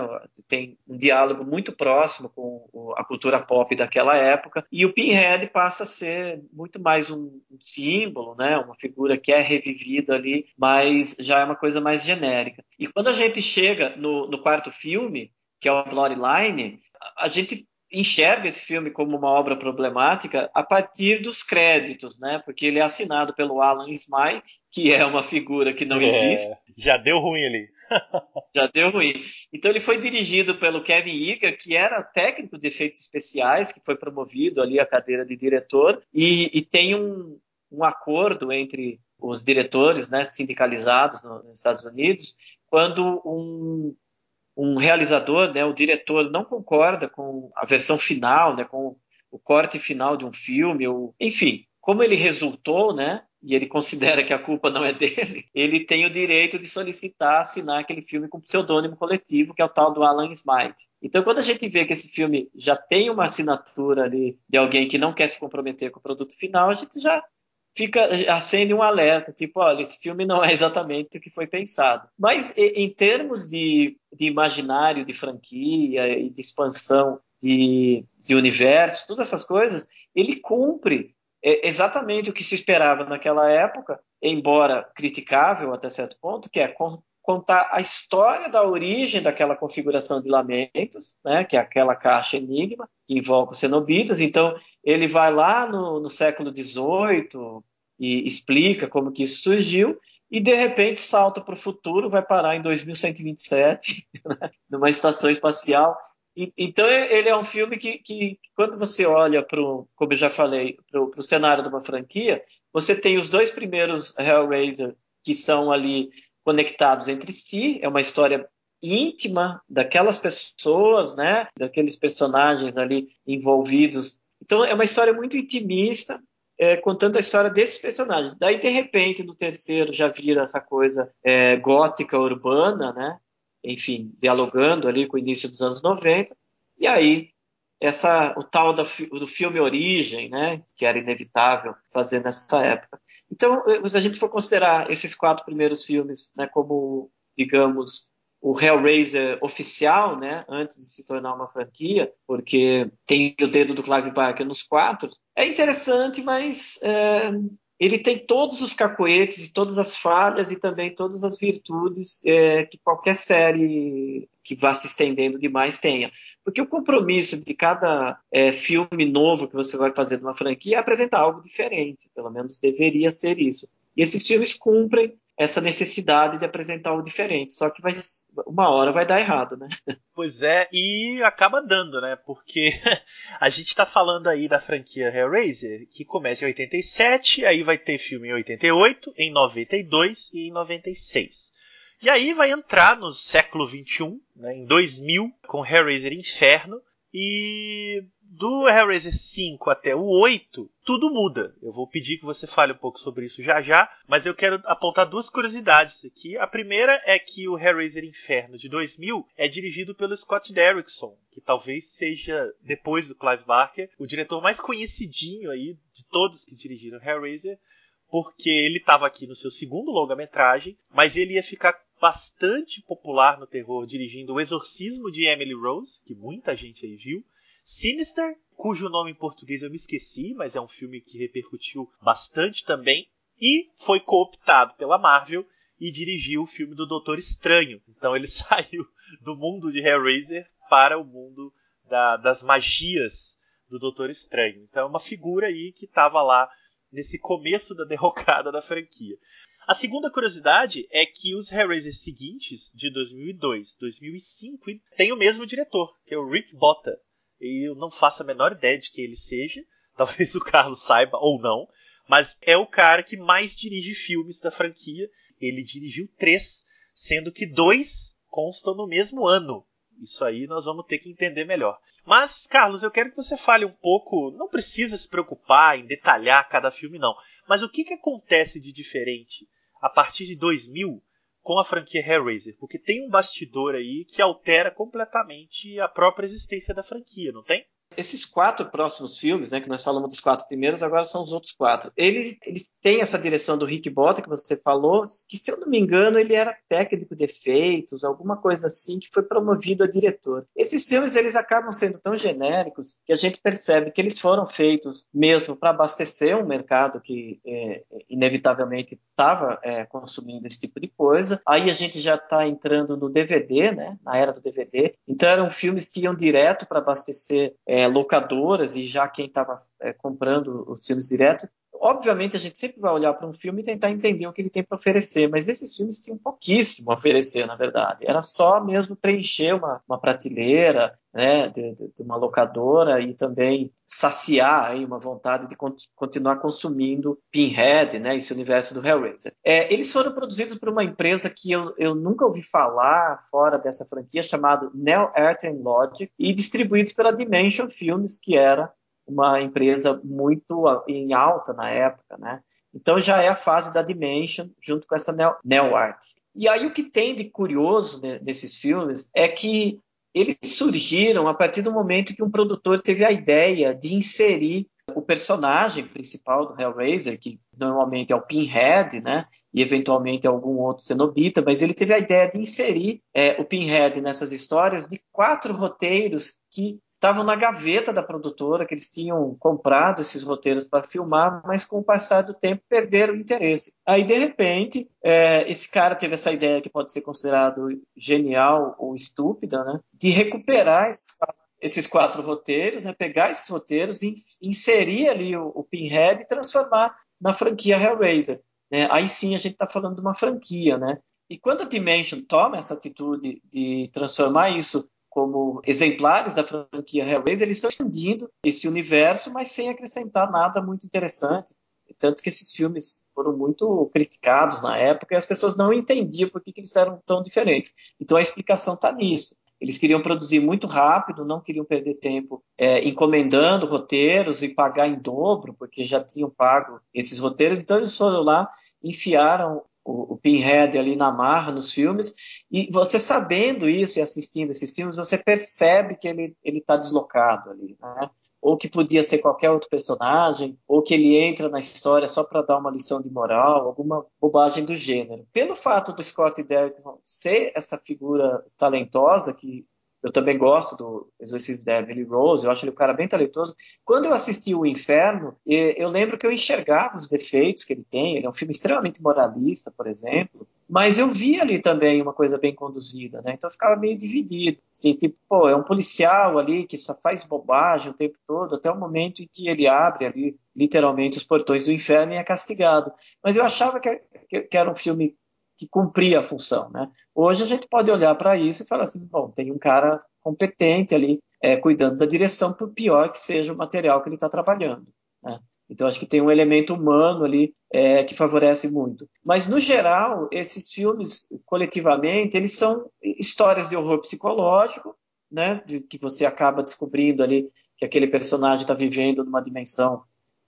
Tem um diálogo muito próximo com a cultura pop daquela época. E o Pinhead passa a ser muito mais um, um símbolo, né? Uma figura que é revivida ali, mas já é uma coisa mais genérica. E quando a gente chega no, no quarto filme, que é o Bloodline, a gente enxerga esse filme como uma obra problemática a partir dos créditos, né? Porque ele é assinado pelo Alan Smythe, que é uma figura que não é, existe. Já deu ruim ali. já deu ruim. Então ele foi dirigido pelo Kevin Eager, que era técnico de efeitos especiais, que foi promovido ali à cadeira de diretor, e, e tem um, um acordo entre os diretores né, sindicalizados nos Estados Unidos, quando um, um realizador, né, o diretor, não concorda com a versão final, né, com o corte final de um filme, ou, enfim, como ele resultou, né, e ele considera que a culpa não é dele, ele tem o direito de solicitar assinar aquele filme com pseudônimo coletivo, que é o tal do Alan Smith. Então, quando a gente vê que esse filme já tem uma assinatura ali de alguém que não quer se comprometer com o produto final, a gente já fica acende um alerta, tipo, olha, esse filme não é exatamente o que foi pensado. Mas em termos de, de imaginário, de franquia e de expansão de, de universo, todas essas coisas, ele cumpre é, exatamente o que se esperava naquela época, embora criticável até certo ponto, que é contar a história da origem daquela configuração de lamentos, né, que é aquela caixa enigma que invoca os cenobitas. Então, ele vai lá no, no século XVIII e explica como que isso surgiu, e de repente salta para o futuro, vai parar em 2127, né, numa estação espacial. E, então, ele é um filme que, que quando você olha para como eu já falei, para o cenário de uma franquia, você tem os dois primeiros Hellraiser que são ali conectados entre si, é uma história íntima daquelas pessoas, né, daqueles personagens ali envolvidos. Então é uma história muito intimista, é, contando a história desses personagens. Daí de repente no terceiro já vira essa coisa é, gótica urbana, né? Enfim, dialogando ali com o início dos anos 90. E aí essa o tal do, do filme Origem, né, que era inevitável fazer nessa época. Então, se a gente for considerar esses quatro primeiros filmes, né, como digamos o Hellraiser oficial, né, antes de se tornar uma franquia, porque tem o dedo do Clive Barker nos quatro, é interessante, mas é, ele tem todos os cacoetes, todas as falhas e também todas as virtudes é, que qualquer série que vá se estendendo demais tenha. Porque o compromisso de cada é, filme novo que você vai fazer numa franquia é apresentar algo diferente, pelo menos deveria ser isso. E esses filmes cumprem essa necessidade de apresentar o diferente. Só que vai, uma hora vai dar errado, né? Pois é, e acaba dando, né? Porque a gente está falando aí da franquia Hellraiser, que começa em 87, aí vai ter filme em 88, em 92 e em 96. E aí vai entrar no século 21, né, em 2000, com Hellraiser Inferno, e do Hellraiser 5 até o 8, tudo muda. Eu vou pedir que você fale um pouco sobre isso já já, mas eu quero apontar duas curiosidades aqui. A primeira é que o Hellraiser Inferno de 2000 é dirigido pelo Scott Derrickson, que talvez seja, depois do Clive Barker, o diretor mais conhecidinho aí de todos que dirigiram Hellraiser, porque ele estava aqui no seu segundo longa-metragem, mas ele ia ficar bastante popular no terror dirigindo O Exorcismo de Emily Rose, que muita gente aí viu, Sinister, cujo nome em português eu me esqueci, mas é um filme que repercutiu bastante também, e foi cooptado pela Marvel e dirigiu o filme do Doutor Estranho. Então ele saiu do mundo de Hellraiser para o mundo da, das magias do Doutor Estranho. Então é uma figura aí que estava lá nesse começo da derrocada da franquia. A segunda curiosidade é que os Hellraiser seguintes, de 2002, 2005, têm o mesmo diretor, que é o Rick Botta. Eu não faço a menor ideia de quem ele seja. Talvez o Carlos saiba ou não. Mas é o cara que mais dirige filmes da franquia. Ele dirigiu três, sendo que dois constam no mesmo ano. Isso aí nós vamos ter que entender melhor. Mas, Carlos, eu quero que você fale um pouco. Não precisa se preocupar em detalhar cada filme, não. Mas o que, que acontece de diferente a partir de 2000 com a franquia Hellraiser, porque tem um bastidor aí que altera completamente a própria existência da franquia, não tem? Esses quatro próximos filmes, né, que nós falamos dos quatro primeiros, agora são os outros quatro. Eles, eles têm essa direção do Rick Botta que você falou, que se eu não me engano ele era técnico de efeitos, alguma coisa assim, que foi promovido a diretor. Esses filmes eles acabam sendo tão genéricos que a gente percebe que eles foram feitos mesmo para abastecer um mercado que é, inevitavelmente estava é, consumindo esse tipo de coisa. Aí a gente já está entrando no DVD, né, na era do DVD. Então eram filmes que iam direto para abastecer é, locadoras e já quem estava é, comprando os filmes direto obviamente, a gente sempre vai olhar para um filme e tentar entender o que ele tem para oferecer, mas esses filmes tinham pouquíssimo a oferecer, na verdade. Era só mesmo preencher uma, uma prateleira, né, de, de, de, uma locadora e também saciar aí uma vontade de continuar consumindo Pinhead, né, esse universo do Hellraiser. É, eles foram produzidos por uma empresa que eu, eu nunca ouvi falar fora dessa franquia, chamada Neo Art and Logic, e distribuídos pela Dimension Films, que era uma empresa muito em alta na época, né? Então já é a fase da Dimension junto com essa Neo, Art. E aí o que tem de curioso nesses filmes é que eles surgiram a partir do momento que um produtor teve a ideia de inserir o personagem principal do Hellraiser, que normalmente é o Pinhead, né, e eventualmente algum outro cenobita, mas ele teve a ideia de inserir é, o Pinhead nessas histórias de quatro roteiros que estavam na gaveta da produtora, que eles tinham comprado esses roteiros para filmar, mas com o passar do tempo perderam o interesse. Aí, de repente, é, esse cara teve essa ideia que pode ser considerado genial ou estúpida, né, de recuperar esses quatro, esses quatro roteiros, né, pegar esses roteiros, in, inserir ali o, o Pinhead e transformar na franquia Hellraiser. Né? Aí sim a gente está falando de uma franquia, né? E quando a Dimension toma essa atitude de transformar isso como exemplares da franquia Hellraiser, eles estão expandindo esse universo, mas sem acrescentar nada muito interessante. Tanto que esses filmes foram muito criticados na época e as pessoas não entendiam por que, que eles eram tão diferentes. Então a explicação está nisso. Eles queriam produzir muito rápido, não queriam perder tempo é, encomendando roteiros e pagar em dobro, porque já tinham pago esses roteiros. Então eles foram lá, enfiaram o, o Pinhead ali na marra nos filmes, e você sabendo isso e assistindo esses filmes, você percebe que ele está deslocado ali, né? ou que podia ser qualquer outro personagem, ou que ele entra na história só para dar uma lição de moral, alguma bobagem do gênero. Pelo fato do Scott Derrickson ser essa figura talentosa que eu também gosto do Exorcismo da Emily Rose, eu acho ele um cara bem talentoso. Quando eu assisti O Inferno, eu lembro que eu enxergava os defeitos que ele tem. Ele é um filme extremamente moralista, por exemplo, mas eu vi ali também uma coisa bem conduzida, né? Então eu ficava meio dividido. Assim, tipo, pô, é um policial ali que só faz bobagem o tempo todo, até o momento em que ele abre ali, literalmente, os portões do inferno e é castigado. Mas eu achava que, que era um filme que cumpria a função. Né? Hoje a gente pode olhar para isso e falar assim, bom, tem um cara competente ali é, cuidando da direção, por pior que seja o material que ele está trabalhando. Né? Então acho que tem um elemento humano ali é, que favorece muito. Mas no geral, esses filmes coletivamente eles são histórias de horror psicológico, né? De, que você acaba descobrindo ali que aquele personagem está vivendo numa dimensão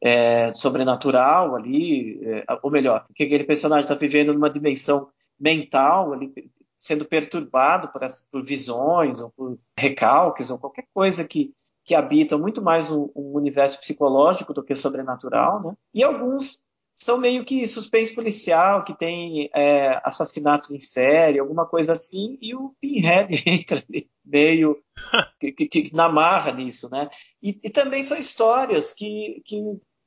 é, sobrenatural ali, é, ou melhor, que aquele personagem está vivendo numa dimensão mental, ali, sendo perturbado por, por, visões ou por recalques ou qualquer coisa que, que habita muito mais um, um universo psicológico do que sobrenatural, né? E alguns são meio que suspense policial, que tem é, assassinatos em série, alguma coisa assim, e o Pinhead entra ali, meio que, que, que na marra nisso, né? E, e, também são histórias que, que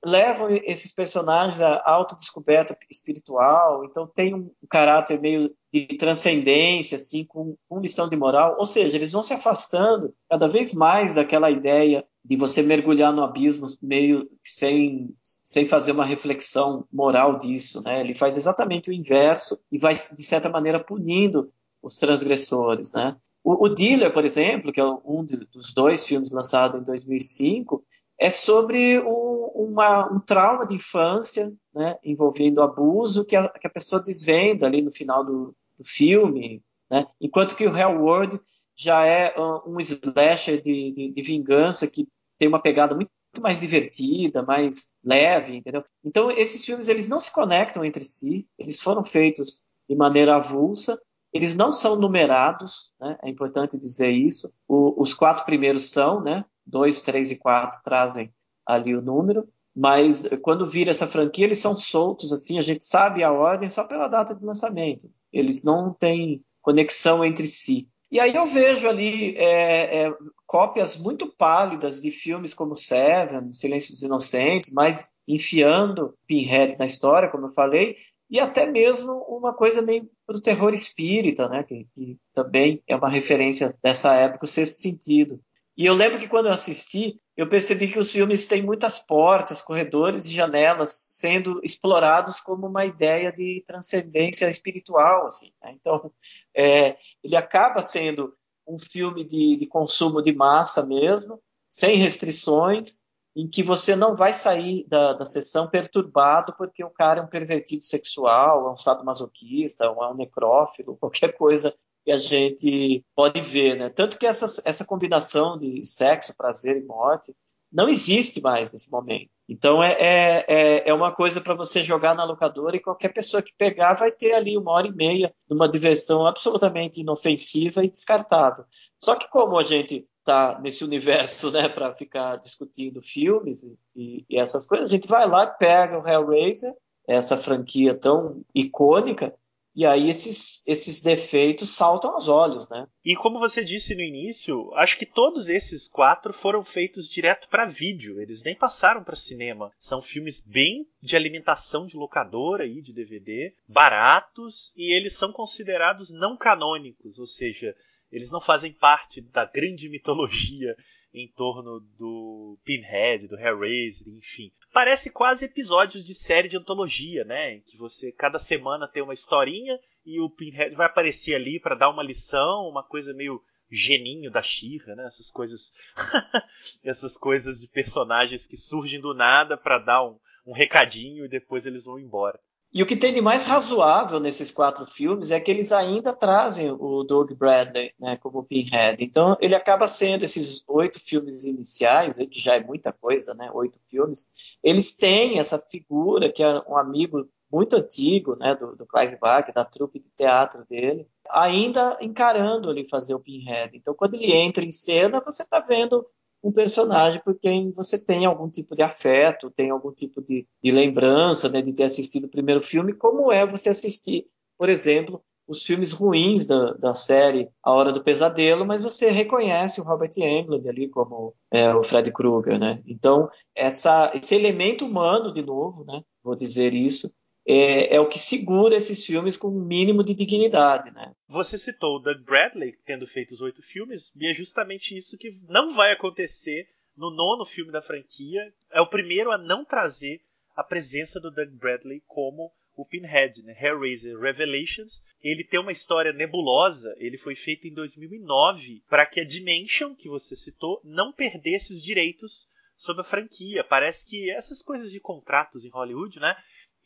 levam esses personagens à autodescoberta espiritual, então tem um caráter meio de transcendência, assim, com, com lição de moral, ou seja, eles vão se afastando cada vez mais daquela ideia de você mergulhar no abismo meio sem, sem fazer uma reflexão moral disso, né? Ele faz exatamente o inverso e vai, de certa maneira, punindo os transgressores, né? O, o Dealer, por exemplo, que é um dos dois filmes lançados em 2005, é sobre um, uma, um trauma de infância, né, envolvendo abuso, que a, que a, pessoa desvenda ali no final do, do filme, né, enquanto que o Hellworld já é um slasher de, de, de, vingança que tem uma pegada muito mais divertida, mais leve, entendeu? Então esses filmes eles não se conectam entre si, eles foram feitos de maneira avulsa, eles não são numerados, né? é importante dizer isso. O, os quatro primeiros são, né? 2, 3 e 4 trazem ali o número, mas quando vira essa franquia, eles são soltos, assim, a gente sabe a ordem só pela data de lançamento. Eles não têm conexão entre si. E aí eu vejo ali é, é, cópias muito pálidas de filmes como Seven, Silêncio dos Inocentes, mas enfiando Pinhead na história, como eu falei, e até mesmo uma coisa meio para o terror espírita, né, que, que, também é uma referência dessa época, o sexto sentido. E eu lembro que quando eu assisti, eu percebi que os filmes têm muitas portas, corredores e janelas sendo explorados como uma ideia de transcendência espiritual. Assim, né? Então, é, ele acaba sendo um filme de, de consumo de massa mesmo, sem restrições, em que você não vai sair da, da sessão perturbado porque o cara é um pervertido sexual, é um sadomasoquista, é um necrófilo, qualquer coisa que a gente pode ver, né? Tanto que essa, essa combinação de sexo, prazer e morte não existe mais nesse momento. Então é, é, é, é uma coisa para você jogar na locadora e qualquer pessoa que pegar vai ter ali uma hora e meia de uma diversão absolutamente inofensiva e descartável. Só que como a gente está nesse universo né, para ficar discutindo filmes e, e, essas coisas, a gente vai lá, pega o Hellraiser, essa franquia tão icônica, e aí esses, esses defeitos saltam aos olhos, né? E como você disse no início, acho que todos esses quatro foram feitos direto para vídeo. Eles nem passaram para cinema. São filmes bem de alimentação de locadora e de DVD, baratos e eles são considerados não canônicos, ou seja, eles não fazem parte da grande mitologia em torno do Pinhead, do Hellraiser, enfim. Parece quase episódios de série de antologia, né? Em que você cada semana tem uma historinha e o Pinhead vai aparecer ali para dar uma lição, uma coisa meio geninho da Shira, né? Essas coisas, essas coisas de personagens que surgem do nada para dar um, um recadinho e depois eles vão embora. E o que tem de mais razoável nesses quatro filmes é que eles ainda trazem o Doug Bradley né, como Pinhead. Então ele acaba sendo esses oito filmes iniciais, que já é muita coisa, né? Oito filmes. Eles têm essa figura que é um amigo muito antigo, né, do, do Clive Barker, da trupe de teatro dele, ainda encarando ele fazer o Pinhead. Então quando ele entra em cena, você está vendo um personagem por quem você tem algum tipo de afeto, tem algum tipo de, de lembrança né, de ter assistido o primeiro filme, como é você assistir, por exemplo, os filmes ruins da, da série A Hora do Pesadelo, mas você reconhece o Robert Englund ali como é, o Fred Krueger, né? Então, essa, esse elemento humano, de novo, né? Vou dizer isso, é, é, o que segura esses filmes com um mínimo de dignidade, né? Você citou o Doug Bradley tendo feito os oito filmes, e é justamente isso que não vai acontecer no nono filme da franquia. É o primeiro a não trazer a presença do Doug Bradley como o Pinhead, né? Hellraiser Revelations. Ele tem uma história nebulosa. Ele foi feito em 2009 para que a Dimension, que você citou, não perdesse os direitos sobre a franquia. Parece que essas coisas de contratos em Hollywood, né?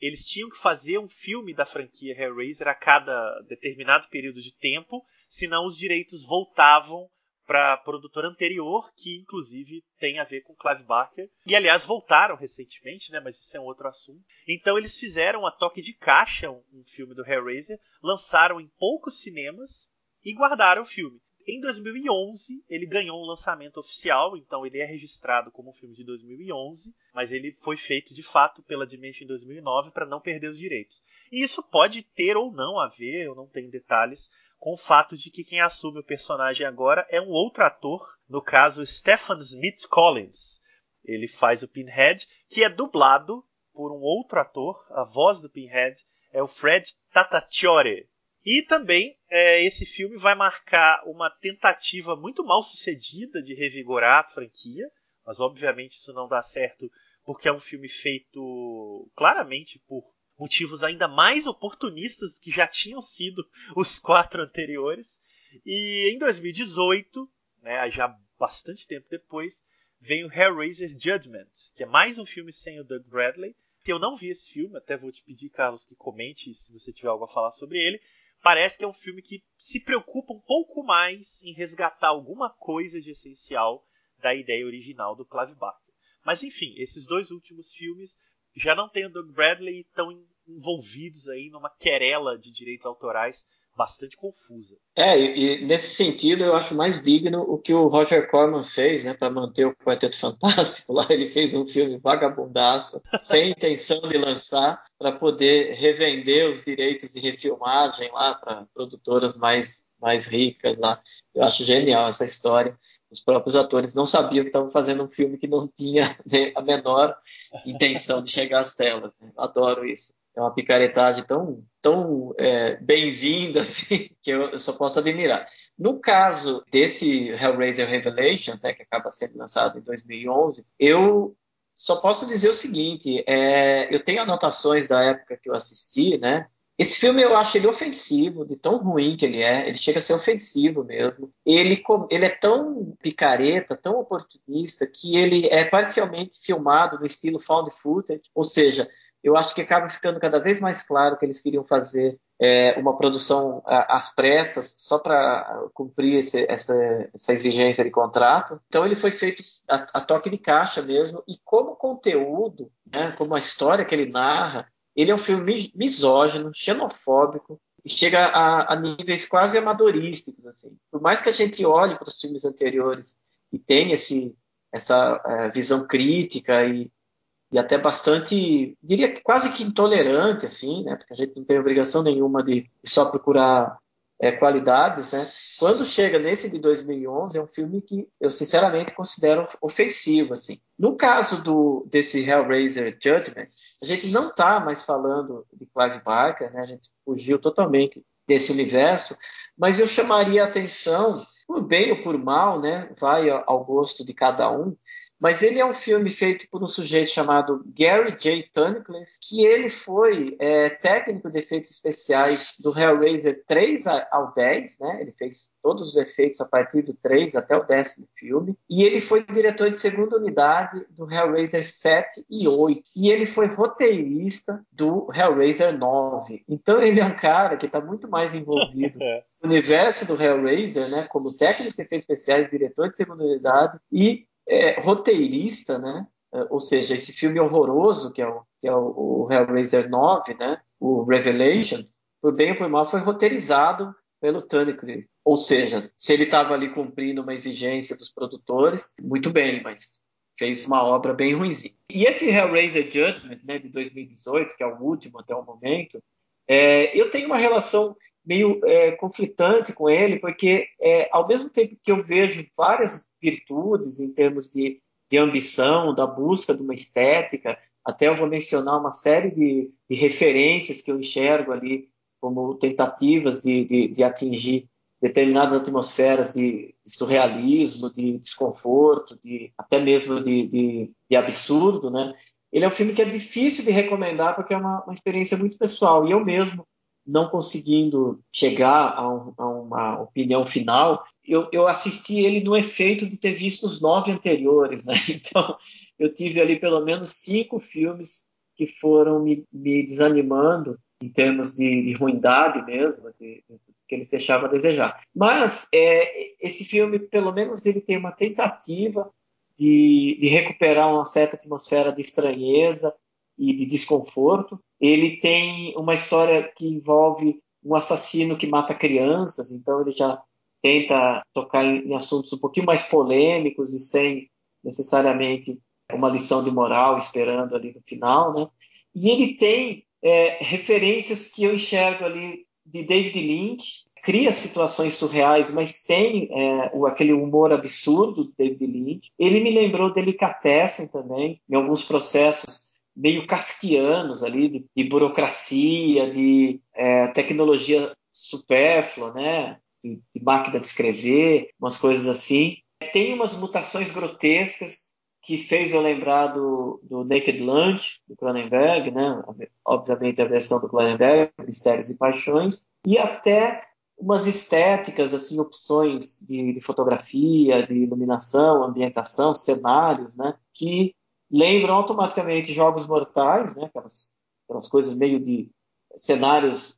Eles tinham que fazer um filme da franquia Hellraiser a cada determinado período de tempo, senão os direitos voltavam para a produtora anterior, que inclusive tem a ver com Clive Barker. E aliás, voltaram recentemente, né, mas isso é um outro assunto. Então eles fizeram a toque de caixa um, filme do Hellraiser, lançaram em poucos cinemas e guardaram o filme. Em 2011, ele ganhou um lançamento oficial, então ele é registrado como um filme de 2011, mas ele foi feito de fato pela Dimension em 2009 para não perder os direitos. E isso pode ter ou não a ver, eu não tenho detalhes, com o fato de que quem assume o personagem agora é um outro ator, no caso Stephen Smith Collins. Ele faz o Pinhead, que é dublado por um outro ator, a voz do Pinhead é o Fred Tataciore, e também é, esse filme vai marcar uma tentativa muito mal sucedida de revigorar a franquia, mas obviamente isso não dá certo porque é um filme feito claramente por motivos ainda mais oportunistas que já tinham sido os quatro anteriores. E em 2018, né, já bastante tempo depois, vem o Hellraiser Judgment, que é mais um filme sem o Doug Bradley. Eu não vi esse filme, até vou te pedir, Carlos, que comente se você tiver algo a falar sobre ele parece que é um filme que se preocupa um pouco mais em resgatar alguma coisa de essencial da ideia original do Clive Barker. Mas enfim, esses dois últimos filmes já não têm o Doug Bradley estão envolvidos aí numa querela de direitos autorais bastante confusa. É, e, e, nesse sentido eu acho mais digno o que o Roger Corman fez, né, para manter o Quarteto Fantástico lá, ele fez um filme vagabundaço, sem intenção de lançar, para poder revender os direitos de refilmagem lá para produtoras mais, mais ricas lá. Eu acho genial essa história. Os próprios atores não sabiam que estavam fazendo um filme que não tinha né, a menor intenção de chegar às telas. Né? Adoro isso. É uma picaretagem tão, tão é, bem-vinda assim, que eu, só posso admirar. No caso desse Hellraiser Revelations, né, que acaba sendo lançado em 2011, eu só posso dizer o seguinte: é, eu tenho anotações da época que eu assisti, né? Esse filme eu acho ele ofensivo, de tão ruim que ele é. Ele chega a ser ofensivo mesmo. Ele, ele é tão picareta, tão oportunista, que ele é parcialmente filmado no estilo found footage, ou seja, eu acho que acaba ficando cada vez mais claro que eles queriam fazer é, uma produção às pressas só para cumprir esse, essa, essa, exigência de contrato. Então ele foi feito a, a toque de caixa mesmo e como conteúdo, né, como a história que ele narra, ele é um filme misógino, xenofóbico e chega a, a níveis quase amadorísticos. Assim. Por mais que a gente olhe para os filmes anteriores e tenha esse, essa é, visão crítica e e até bastante, diria que quase que intolerante, assim, né? Porque a gente não tem obrigação nenhuma de, só procurar é, qualidades, né? Quando chega nesse de 2011, é um filme que eu sinceramente considero ofensivo, assim. No caso do desse Hellraiser Judgment, a gente não está mais falando de Clive Barker, né? A gente fugiu totalmente desse universo, mas eu chamaria a atenção, por bem ou por mal, né? Vai ao gosto de cada um mas ele é um filme feito por um sujeito chamado Gary J. Tunnicliffe, que ele foi é, técnico de efeitos especiais do Hellraiser 3 ao 10, né? Ele fez todos os efeitos a partir do 3 até o décimo filme. E ele foi diretor de segunda unidade do Hellraiser 7 e 8. E ele foi roteirista do Hellraiser 9. Então ele é um cara que está muito mais envolvido é. no universo do Hellraiser, né? Como técnico de efeitos especiais, diretor de segunda unidade e é, roteirista, né? É, ou seja, esse filme horroroso que é o, que é o, o Hellraiser 9, né? O Revelation, por bem ou por mal, foi roteirizado pelo Tunnicliffe. Ou seja, se ele estava ali cumprindo uma exigência dos produtores, muito bem, mas fez uma obra bem ruimzinha. E esse Hellraiser Judgment, né, de 2018, que é o último até o momento, é, eu tenho uma relação meio é, conflitante com ele, porque é, ao mesmo tempo que eu vejo várias virtudes em termos de, de ambição, da busca de uma estética, até eu vou mencionar uma série de, de referências que eu enxergo ali como tentativas de, de, de atingir determinadas atmosferas de, de, surrealismo, de desconforto, de até mesmo de, absurdo, né? Ele é um filme que é difícil de recomendar porque é uma, uma experiência muito pessoal e eu mesmo não conseguindo chegar a, um, a uma opinião final, eu, eu, assisti ele no efeito de ter visto os nove anteriores, né? Então, eu tive ali pelo menos cinco filmes que foram me, me desanimando em termos de, de ruindade mesmo, de, de, que eles deixavam a desejar. Mas é, esse filme, pelo menos, ele tem uma tentativa de, de recuperar uma certa atmosfera de estranheza, e de desconforto. Ele tem uma história que envolve um assassino que mata crianças, então ele já tenta tocar em, assuntos um pouquinho mais polêmicos e sem necessariamente uma lição de moral esperando ali no final, né? E ele tem é, referências que eu enxergo ali de David Lynch, cria situações surreais, mas tem é, o, aquele humor absurdo do David Lynch. Ele me lembrou Delicatessen também, em alguns processos meio kafkianos ali, de, de burocracia, de é, tecnologia supérflua, né? De, de, máquina de escrever, umas coisas assim. Tem umas mutações grotescas que fez eu lembrar do, do Naked Lunch, do Cronenberg, né? obviamente a versão do Cronenberg, Mistérios e Paixões, e até umas estéticas, assim, opções de, de fotografia, de iluminação, ambientação, cenários, né? que lembram automaticamente Jogos Mortais, né? aquelas, aquelas coisas meio de cenários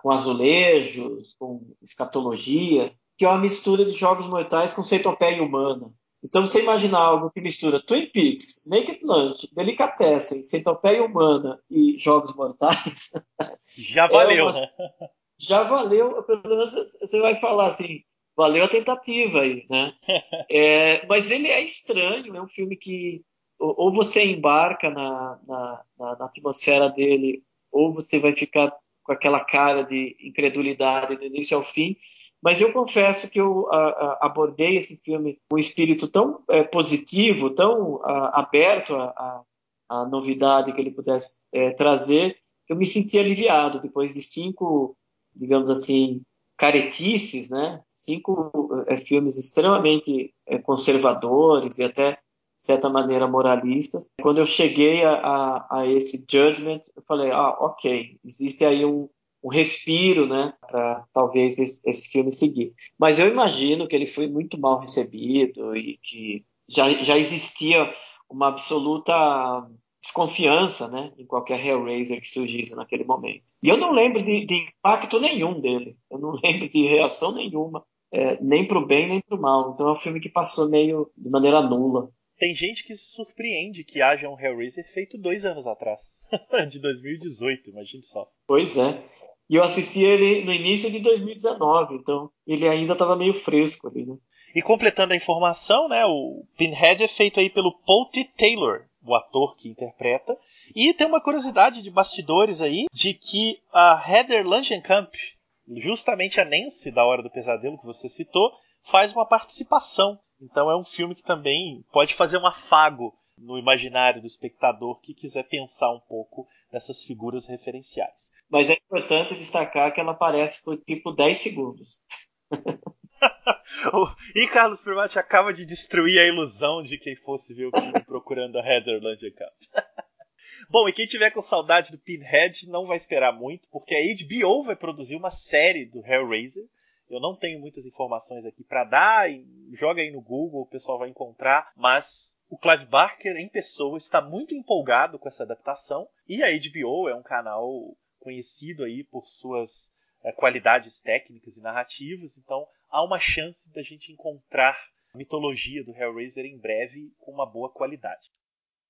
com azulejos, com escatologia, que é uma mistura de Jogos Mortais com centopeia humana. Então, você imagina algo que mistura Twin Peaks, Naked Lunch, Delicatessen, Centopeia Humana e Jogos Mortais. Já valeu, é uma... né? Já valeu, pelo menos você vai falar assim, valeu a tentativa aí, né? É, mas ele é estranho, é um filme que ou você embarca na, na, na, na, atmosfera dele, ou você vai ficar com aquela cara de incredulidade do início ao fim. Mas eu confesso que eu a, a, abordei esse filme com um espírito tão é, positivo, tão a, aberto a, a novidade que ele pudesse é, trazer, eu me senti aliviado depois de cinco, digamos assim, caretices, né? Cinco é, filmes extremamente é, conservadores e até de certa maneira moralistas. Quando eu cheguei a, a, a esse Judgment, eu falei, ah, ok, existe aí um, um respiro, né, para talvez esse, esse, filme seguir. Mas eu imagino que ele foi muito mal recebido e que já, já existia uma absoluta desconfiança, né, em qualquer Hellraiser que surgisse naquele momento. E eu não lembro de, de impacto nenhum dele. Eu não lembro de reação nenhuma, é, nem para o bem nem para o mal. Então é um filme que passou meio de maneira nula. Tem gente que se surpreende que haja um Hellraiser feito dois anos atrás, de 2018, imagine só. Pois é. E eu assisti ele no início de 2019, então ele ainda estava meio fresco ali, né? E completando a informação, né, o Pinhead é feito aí pelo Paul T. Taylor, o ator que interpreta. E tem uma curiosidade de bastidores aí, de que a Heather Langenkamp, justamente a Nancy da Hora do Pesadelo que você citou, faz uma participação. Então é um filme que também pode fazer um afago no imaginário do espectador que quiser pensar um pouco nessas figuras referenciais. Mas é importante destacar que ela aparece por tipo 10 segundos. e Carlos Primati acaba de destruir a ilusão de quem fosse ver o filme procurando a Heather Langenkamp. Bom, e quem tiver com saudade do Pinhead não vai esperar muito, porque a HBO vai produzir uma série do Hellraiser. Eu não tenho muitas informações aqui para dar, joga aí no Google, o pessoal vai encontrar, mas o Clive Barker em pessoa está muito empolgado com essa adaptação e a HBO é um canal conhecido aí por suas é, qualidades técnicas e narrativas, então há uma chance da gente encontrar a mitologia do Hellraiser em breve com uma boa qualidade.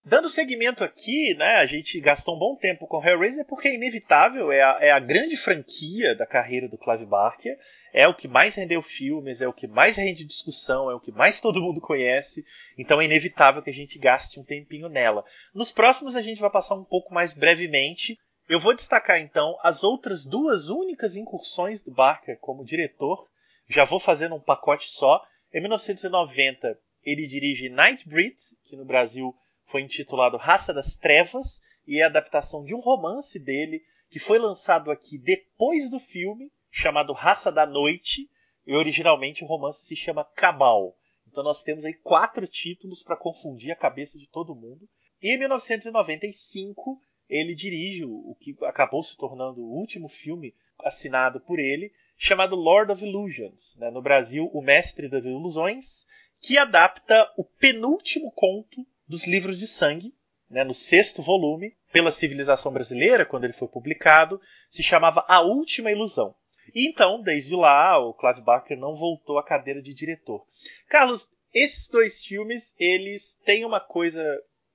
Dando seguimento aqui, né, a gente gastou um bom tempo com Hellraiser porque é inevitável, é a, é a grande franquia da carreira do Clive Barker, é o que mais rendeu filmes, é o que mais rende discussão, é o que mais todo mundo conhece, então é inevitável que a gente gaste um tempinho nela. Nos próximos a gente vai passar um pouco mais brevemente. Eu vou destacar então as outras duas únicas incursões do Barker como diretor, já vou fazendo um pacote só. Em 1990, ele dirige Nightbreed, que no Brasil foi intitulado Raça das Trevas, e é a adaptação de um romance dele que foi lançado aqui depois do filme, chamado Raça da Noite, e originalmente o romance se chama Cabal. Então nós temos aí quatro títulos para confundir a cabeça de todo mundo. E em 1995 ele dirige o que acabou se tornando o último filme assinado por ele, chamado Lord of Illusions, né? no Brasil, O Mestre das Ilusões, que adapta o penúltimo conto dos livros de sangue, né? no sexto volume, pela civilização brasileira, quando ele foi publicado, se chamava A Última Ilusão. E então, desde lá, o Clive Barker não voltou à cadeira de diretor. Carlos, esses dois filmes, eles têm uma coisa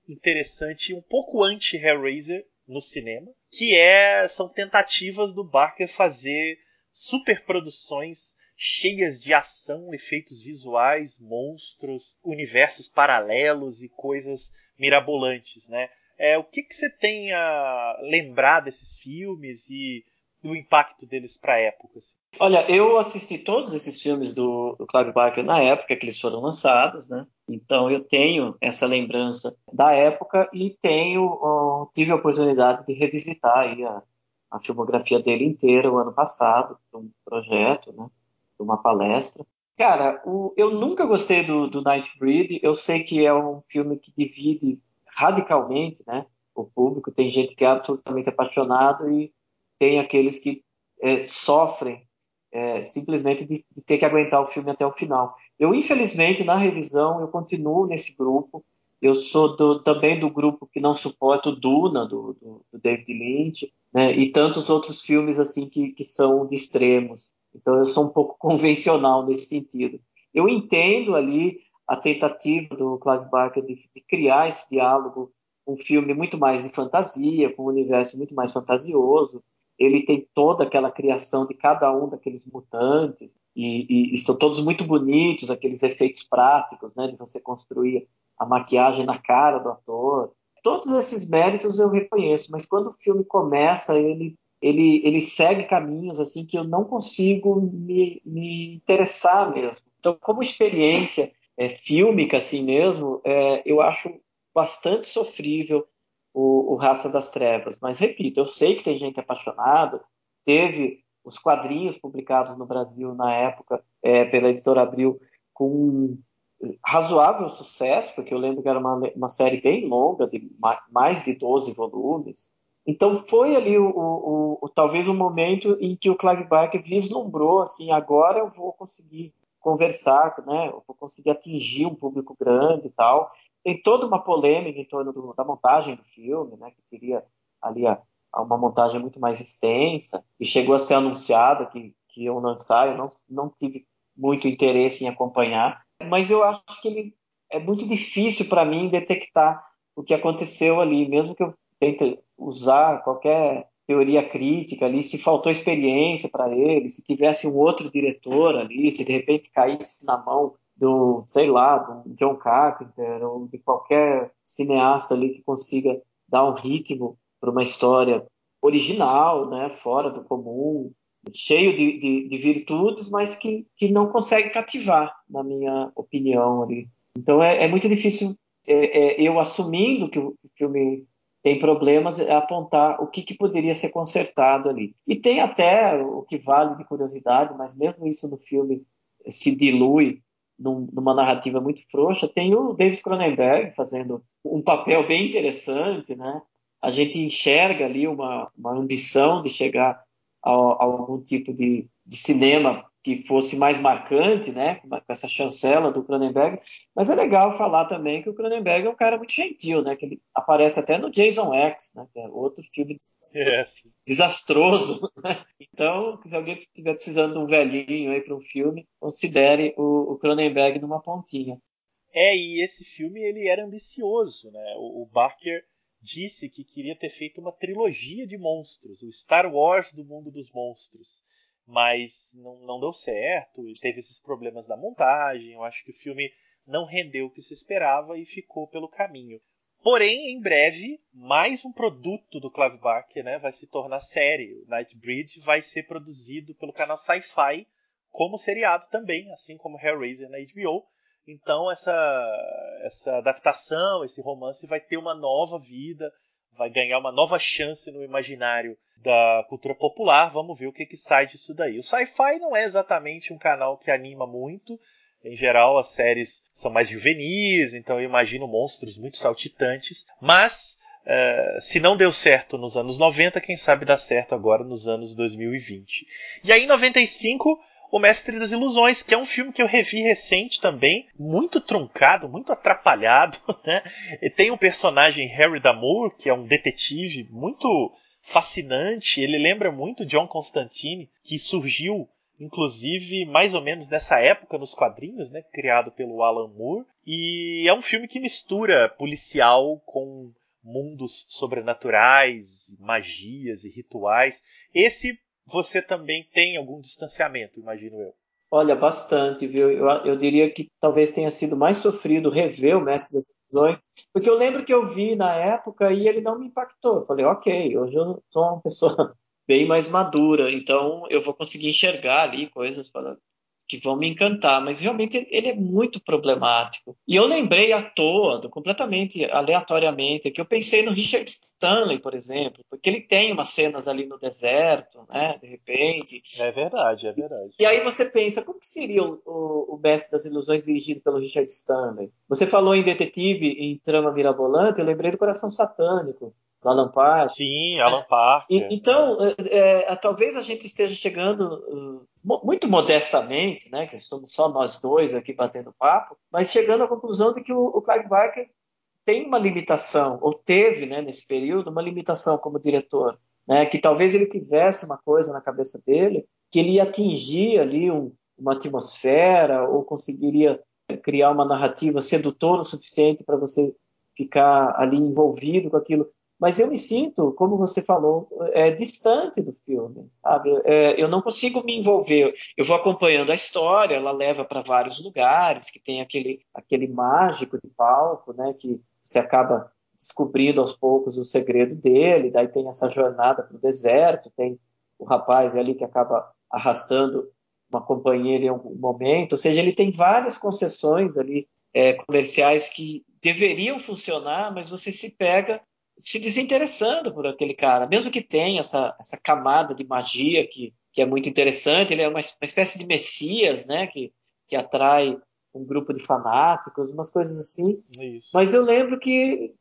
interessante, um pouco anti-Hellraiser no cinema, que é são tentativas do Barker fazer superproduções cheias de ação, efeitos visuais, monstros, universos paralelos e coisas mirabolantes, né? É, o que, que você tem a lembrar desses filmes e o impacto deles para a época? Assim? Olha, eu assisti todos esses filmes do, do Clive Barker na época que eles foram lançados, né? Então eu tenho essa lembrança da época e tenho tive a oportunidade de revisitar a, a filmografia dele inteira o ano passado, um projeto, né, uma palestra. Cara, o, eu nunca gostei do, do Nightbreed. Eu sei que é um filme que divide radicalmente, né, o público. Tem gente que é absolutamente apaixonado e tem aqueles que é, sofrem é, simplesmente de, de, ter que aguentar o filme até o final. Eu, infelizmente, na revisão, eu continuo nesse grupo. Eu sou do, também do grupo que não suporta o Duna, do, do, do David Lynch né? e tantos outros filmes assim que, que são de extremos. Então eu sou um pouco convencional nesse sentido. Eu entendo ali a tentativa do Clive Barker de, de criar esse diálogo, um filme muito mais de fantasia, com um universo muito mais fantasioso. Ele tem toda aquela criação de cada um daqueles mutantes e, e, e são todos muito bonitos, aqueles efeitos práticos, né, de você construir a maquiagem na cara do ator, todos esses méritos eu reconheço, mas quando o filme começa, ele ele, ele segue caminhos assim que eu não consigo me, me interessar mesmo. Então, como experiência é, fílmica assim mesmo, é, eu acho bastante sofrível. o, o Raça das Trevas. Mas, repito, eu sei que tem gente apaixonada, teve os quadrinhos publicados no Brasil na época é, pela editora Abril com razoável sucesso, porque eu lembro que era uma, uma série bem longa, de mais de 12 volumes. Então foi ali o, o, o, talvez o momento em que o Barker vislumbrou assim, agora eu vou conseguir conversar, né? Eu vou conseguir atingir um público grande e tal. Tem toda uma polêmica em torno do, da montagem do filme, né? Que teria ali a, a uma montagem muito mais extensa e chegou a ser anunciada que que iam lançar. Eu não, não tive muito interesse em acompanhar, mas eu acho que ele é muito difícil para mim detectar o que aconteceu ali, mesmo que eu tente usar qualquer teoria crítica ali, se faltou experiência para ele, se tivesse um outro diretor ali, se de repente caísse na mão do, sei lá, do John Carpenter ou de qualquer cineasta ali que consiga dar um ritmo para uma história original, né, fora do comum, cheio de, de, de, virtudes, mas que, que não consegue cativar, na minha opinião. Ali. Então é, é muito difícil é, é, eu assumindo que o filme tem problemas é apontar o que, que poderia ser consertado ali. E tem até o que vale de curiosidade, mas mesmo isso no filme se dilui num, numa narrativa muito frouxa. Tem o David Cronenberg fazendo um papel bem interessante, né? A gente enxerga ali uma, uma ambição de chegar a, a algum tipo de, de cinema que fosse mais marcante, né, com essa chancela do Cronenberg, mas é legal falar também que o Cronenberg é um cara muito gentil, né, que ele aparece até no Jason X, né, que é outro filme yes. desastroso, né? então se alguém estiver precisando de um velhinho aí para um filme, considere o, o, Cronenberg numa pontinha. É, e esse filme ele era ambicioso, né, o, o Barker disse que queria ter feito uma trilogia de monstros, o Star Wars do mundo dos monstros. Mas não, não deu certo, teve esses problemas da montagem. Eu acho que o filme não rendeu o que se esperava e ficou pelo caminho. Porém, em breve, mais um produto do Clive Barker né, vai se tornar série. O Nightbreed vai ser produzido pelo canal Sci-Fi como seriado também, assim como Hellraiser na HBO. Então essa, essa adaptação, esse romance vai ter uma nova vida, vai ganhar uma nova chance no imaginário da cultura popular. Vamos ver o que, que sai disso daí. O Sci-Fi não é exatamente um canal que anima muito. Em geral, as séries são mais juvenis, então eu imagino monstros muito saltitantes. Mas, uh, se não deu certo nos anos 90, quem sabe dá certo agora nos anos 2020. E aí, em 95, o Mestre das Ilusões, que é um filme que eu revi recente também, muito truncado, muito atrapalhado, né? E tem um personagem Harry Damour, que é um detetive muito fascinante, ele lembra muito John Constantine, que surgiu inclusive mais ou menos nessa época nos quadrinhos, né, criado pelo Alan Moore, e é um filme que mistura policial com mundos sobrenaturais, magias e rituais. Esse você também tem algum distanciamento, imagino eu. Olha, bastante, viu? Eu, eu diria que talvez tenha sido mais sofrido rever o Mestre das Ilusões, porque eu lembro que eu vi na época e ele não me impactou. Eu falei, ok, hoje eu sou uma pessoa bem mais madura, então eu vou conseguir enxergar ali coisas para que vão me encantar, mas realmente ele é muito problemático. E eu lembrei à toa, completamente aleatoriamente, que eu pensei no Richard Stanley, por exemplo, porque ele tem umas cenas ali no deserto, né, de repente. É verdade, é verdade. E, aí você pensa, como que seria o, o, o Mestre das Ilusões dirigido pelo Richard Stanley? Você falou em detetive, em trama mirabolante, eu lembrei do Coração Satânico, do Alan Park. Sim, Alan Park. E, então, é, é, talvez a gente esteja chegando uh, muito modestamente, né, que somos só nós dois aqui batendo papo, mas chegando à conclusão de que o, o Clive Barker tem uma limitação, ou teve, né, nesse período, uma limitação como diretor, né, que talvez ele tivesse uma coisa na cabeça dele, que ele ia atingir ali um, uma atmosfera, ou conseguiria criar uma narrativa sedutora o suficiente para você ficar ali envolvido com aquilo mas eu me sinto, como você falou, é, distante do filme? É, eu não consigo me envolver. Eu vou acompanhando a história, ela leva para vários lugares, que tem aquele, aquele mágico de palco, né? Que você acaba descobrindo aos poucos o segredo dele, daí tem essa jornada para o deserto, tem o rapaz ali que acaba arrastando uma companheira em algum momento, ou seja, ele tem várias concessões ali é, comerciais que deveriam funcionar, mas você se pega se desinteressando por aquele cara, mesmo que tenha essa, essa camada de magia que, que é muito interessante, ele é uma, uma espécie de messias, né, que, que atrai um grupo de fanáticos, umas coisas assim. Isso. Mas eu lembro que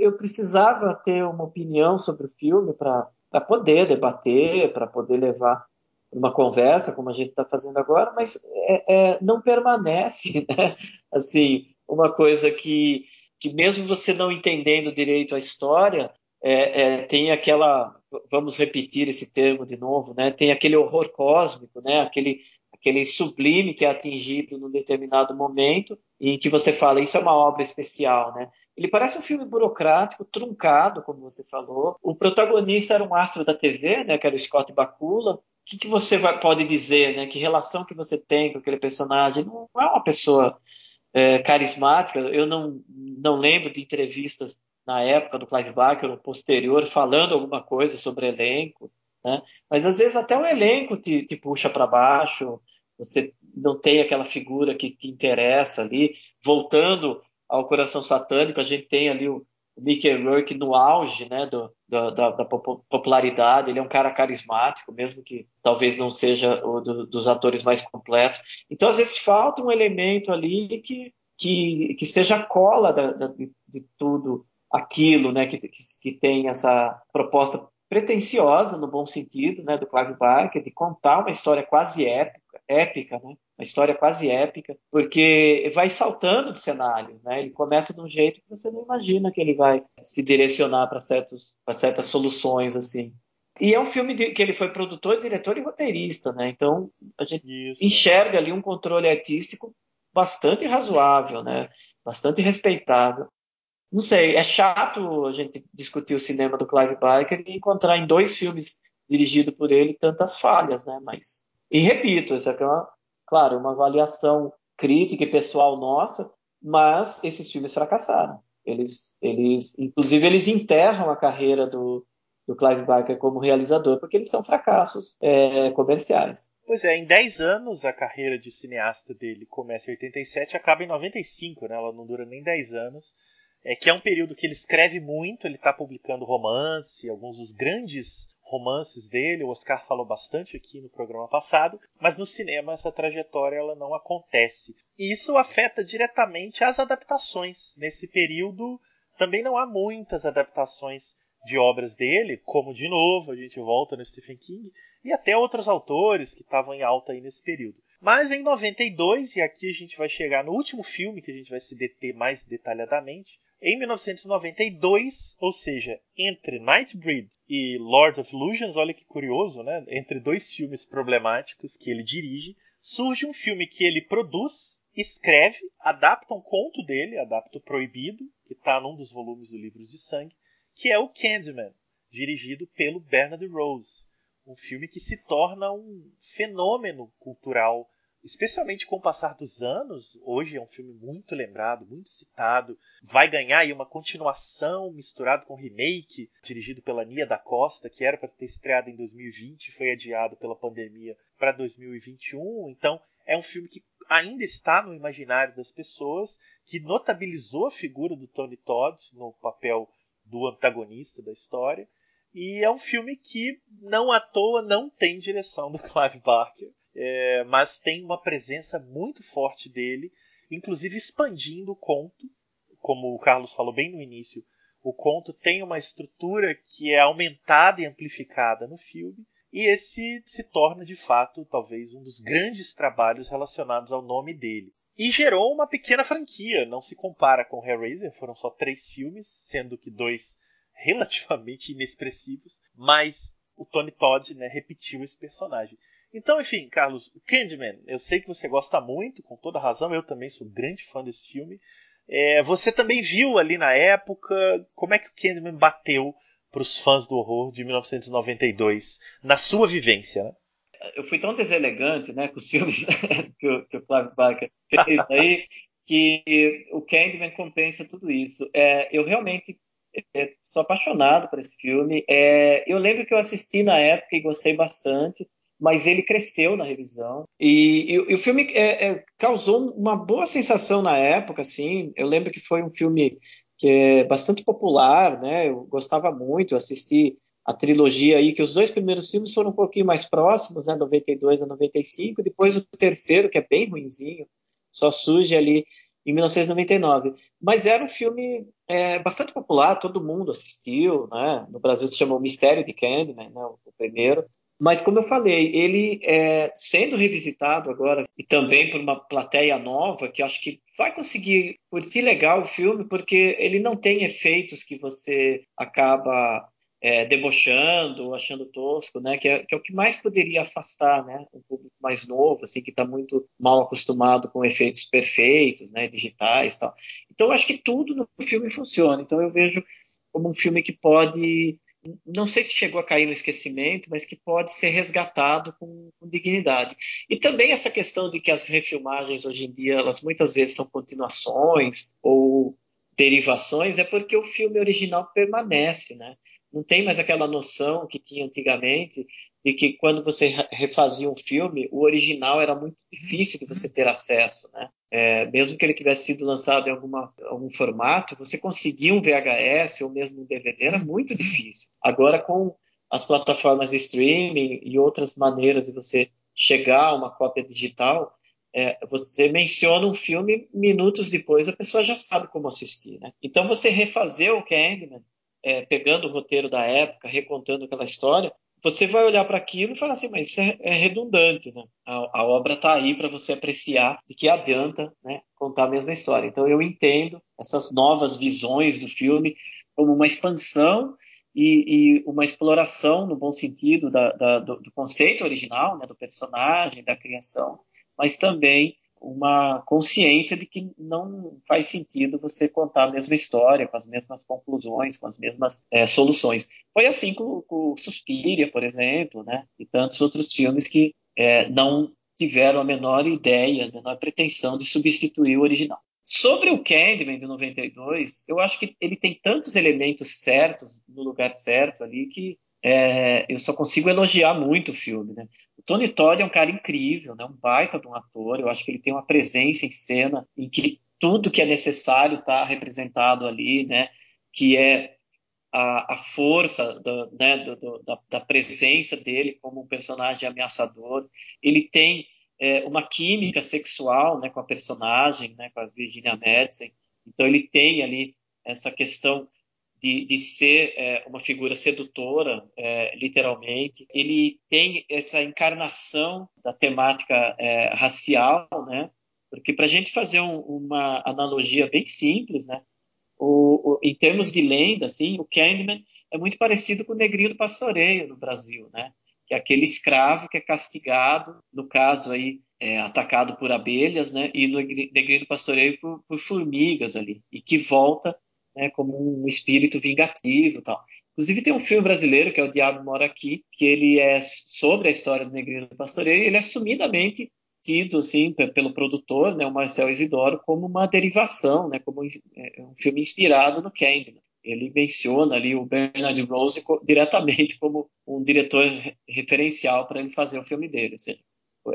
eu precisava ter uma opinião sobre o filme para poder debater, para poder levar uma conversa, como a gente está fazendo agora, mas é, é, não permanece, né? Assim, uma coisa que que mesmo você não entendendo direito a história, é, é, tem aquela, vamos repetir esse termo de novo, né? Tem aquele horror cósmico, né? Aquele, aquele sublime que é atingido num determinado momento e que você fala isso é uma obra especial, né? Ele parece um filme burocrático, truncado, como você falou. O protagonista era um astro da TV, né? Que era o Scott Bakula. O que, que você vai, pode dizer, né? Que relação que você tem com aquele personagem? Não é uma pessoa é, carismática. Eu não, não lembro de entrevistas na época do Clive Barker ou posterior falando alguma coisa sobre elenco, né? Mas às vezes até o elenco te, te puxa para baixo. Você não tem aquela figura que te interessa ali. Voltando ao Coração Satânico, a gente tem ali o, o Mickey Rourke no auge né, do, da, da, da, popularidade. Ele é um cara carismático, mesmo que talvez não seja o do, dos atores mais completos. Então, às vezes, falta um elemento ali que, que, que seja a cola da, de, de, tudo aquilo, né, que, que, que tem essa proposta pretensiosa, no bom sentido, né, do Clive Barker, de contar uma história quase épica, épica né? Uma história quase épica, porque vai saltando de cenário, né? Ele começa de um jeito que você não imagina que ele vai se direcionar para certos para certas soluções assim. E é um filme de, que ele foi produtor, diretor e roteirista, né? Então a gente Isso. enxerga ali um controle artístico bastante razoável, né? Bastante respeitável. Não sei, é chato a gente discutir o cinema do Clive Barker e encontrar em dois filmes dirigidos por ele tantas falhas, né? Mas e repito, isso aqui é uma, claro, uma avaliação crítica e pessoal nossa, mas esses filmes fracassaram. Eles, eles, inclusive, eles enterram a carreira do, do Clive Barker como realizador, porque eles são fracassos é, comerciais. Pois é, em 10 anos a carreira de cineasta dele começa em 87 e acaba em 95, né? Ela não dura nem 10 anos. É que é um período que ele escreve muito, ele está publicando romance, alguns dos grandes romances dele, o Oscar falou bastante aqui no programa passado, mas no cinema essa trajetória ela não acontece. E isso afeta diretamente as adaptações. Nesse período também não há muitas adaptações de obras dele, como de novo a gente volta no Stephen King, e até outros autores que estavam em alta aí nesse período. Mas em 92, e aqui a gente vai chegar no último filme que a gente vai se deter mais detalhadamente, em 1992, ou seja, entre Nightbreed e Lord of Illusions, olha que curioso, né? Entre dois filmes problemáticos que ele dirige, surge um filme que ele produz, escreve, adapta um conto dele, adapta o Proibido, que está num dos volumes do Livros de Sangue, que é o Candyman, dirigido pelo Bernard Rose. Um filme que se torna um fenômeno cultural especialmente com o passar dos anos, hoje é um filme muito lembrado, muito citado, vai ganhar aí uma continuação misturado com remake, dirigido pela Nia da Costa, que era para ter estreado em 2020 e foi adiado pela pandemia para 2021. Então, é um filme que ainda está no imaginário das pessoas, que notabilizou a figura do Tony Todd no papel do antagonista da história. E é um filme que, não à toa, não tem direção do Clive Barker é, mas tem uma presença muito forte dele, inclusive expandindo o conto, como o Carlos falou bem no início. O conto tem uma estrutura que é aumentada e amplificada no filme, e esse se torna de fato talvez um dos grandes trabalhos relacionados ao nome dele. E gerou uma pequena franquia, não se compara com Hellraiser, foram só três filmes, sendo que dois relativamente inexpressivos, mas o Tony Todd né, repetiu esse personagem. Então, enfim, Carlos, o Candyman, eu sei que você gosta muito, com toda razão, eu também sou grande fã desse filme. É, você também viu ali na época como é que o Candyman bateu para os fãs do horror de 1992, na sua vivência, né? Eu fui tão deselegante né, com os filmes que, o, que o Flávio Barker fez aí, que o Candyman compensa tudo isso. É, eu realmente é, sou apaixonado por esse filme. É, eu lembro que eu assisti na época e gostei bastante mas ele cresceu na revisão. E, e, e o filme é, é, causou uma boa sensação na época, assim. Eu lembro que foi um filme que é bastante popular, né? Eu gostava muito, assisti a trilogia aí, que os dois primeiros filmes foram um pouquinho mais próximos, né? 92 a 95, depois o terceiro, que é bem ruinzinho, só surge ali em 1999. Mas era um filme é, bastante popular, todo mundo assistiu, né? No Brasil se chamou Mistério de Candyman, né? o primeiro. Mas, como eu falei, ele é sendo revisitado agora e também por uma plateia nova, que acho que vai conseguir curtir legal o filme, porque ele não tem efeitos que você acaba é, debochando, achando tosco, né? Que é, que é, o que mais poderia afastar, né? Um público mais novo, assim, que está muito mal acostumado com efeitos perfeitos, né? Digitais, tal. Então, acho que tudo no filme funciona. Então, eu vejo como um filme que pode não sei se chegou a cair no esquecimento, mas que pode ser resgatado com, com, dignidade. E também essa questão de que as refilmagens hoje em dia, elas muitas vezes são continuações ou derivações, é porque o filme original permanece, né? Não tem mais aquela noção que tinha antigamente de que quando você refazia um filme, o original era muito difícil de você ter acesso, né? É, mesmo que ele tivesse sido lançado em alguma, algum formato, você conseguir um VHS ou mesmo um DVD era muito difícil. Agora, com as plataformas de streaming e outras maneiras de você chegar a uma cópia digital, é, você menciona um filme, minutos depois a pessoa já sabe como assistir. Né? Então, você refazer o Candyman, é, pegando o roteiro da época, recontando aquela história, você vai olhar para aquilo e falar assim, mas isso é, é redundante, né? A, a obra está aí para você apreciar de que adianta né, contar a mesma história. Então eu entendo essas novas visões do filme como uma expansão e, e uma exploração, no bom sentido, da, da, do, do, conceito original, né, do personagem, da criação, mas também uma consciência de que não faz sentido você contar a mesma história, com as mesmas conclusões, com as mesmas é, soluções. Foi assim com, com Suspiria, por exemplo, né? e tantos outros filmes que é, não tiveram a menor ideia, a menor pretensão de substituir o original. Sobre o Candyman de 92, eu acho que ele tem tantos elementos certos, no lugar certo ali, que é, eu só consigo elogiar muito o filme, né? Tony Todd é um cara incrível, né? Um baita de um ator. Eu acho que ele tem uma presença em cena em que tudo que é necessário está representado ali, né? Que é a, a força do, né, do, do, da, da, presença dele como um personagem ameaçador. Ele tem é, uma química sexual, né? Com a personagem, né? Com a Virginia Madsen. Então ele tem ali essa questão de, de ser é, uma figura sedutora, é, literalmente. Ele tem essa encarnação da temática é, racial, né? Porque para a gente fazer um, uma analogia bem simples, né? O, o, em termos de lenda, assim, o Candyman é muito parecido com o Negrinho do Pastoreio no Brasil, né? Que é aquele escravo que é castigado, no caso aí, é, atacado por abelhas, né? E no Negrinho do Pastoreio por, por formigas ali, e que volta né, como um espírito vingativo tal. Inclusive tem um filme brasileiro que é O Diabo Mora Aqui, que ele é sobre a história do Negrino do Pastoreio e ele é sumidamente tido assim pelo produtor, né, o Marcel Isidoro, como uma derivação, né, como é, um filme inspirado no Candyman. Ele menciona ali o Bernard Rose diretamente como um diretor referencial para ele fazer o filme dele. Ou seja,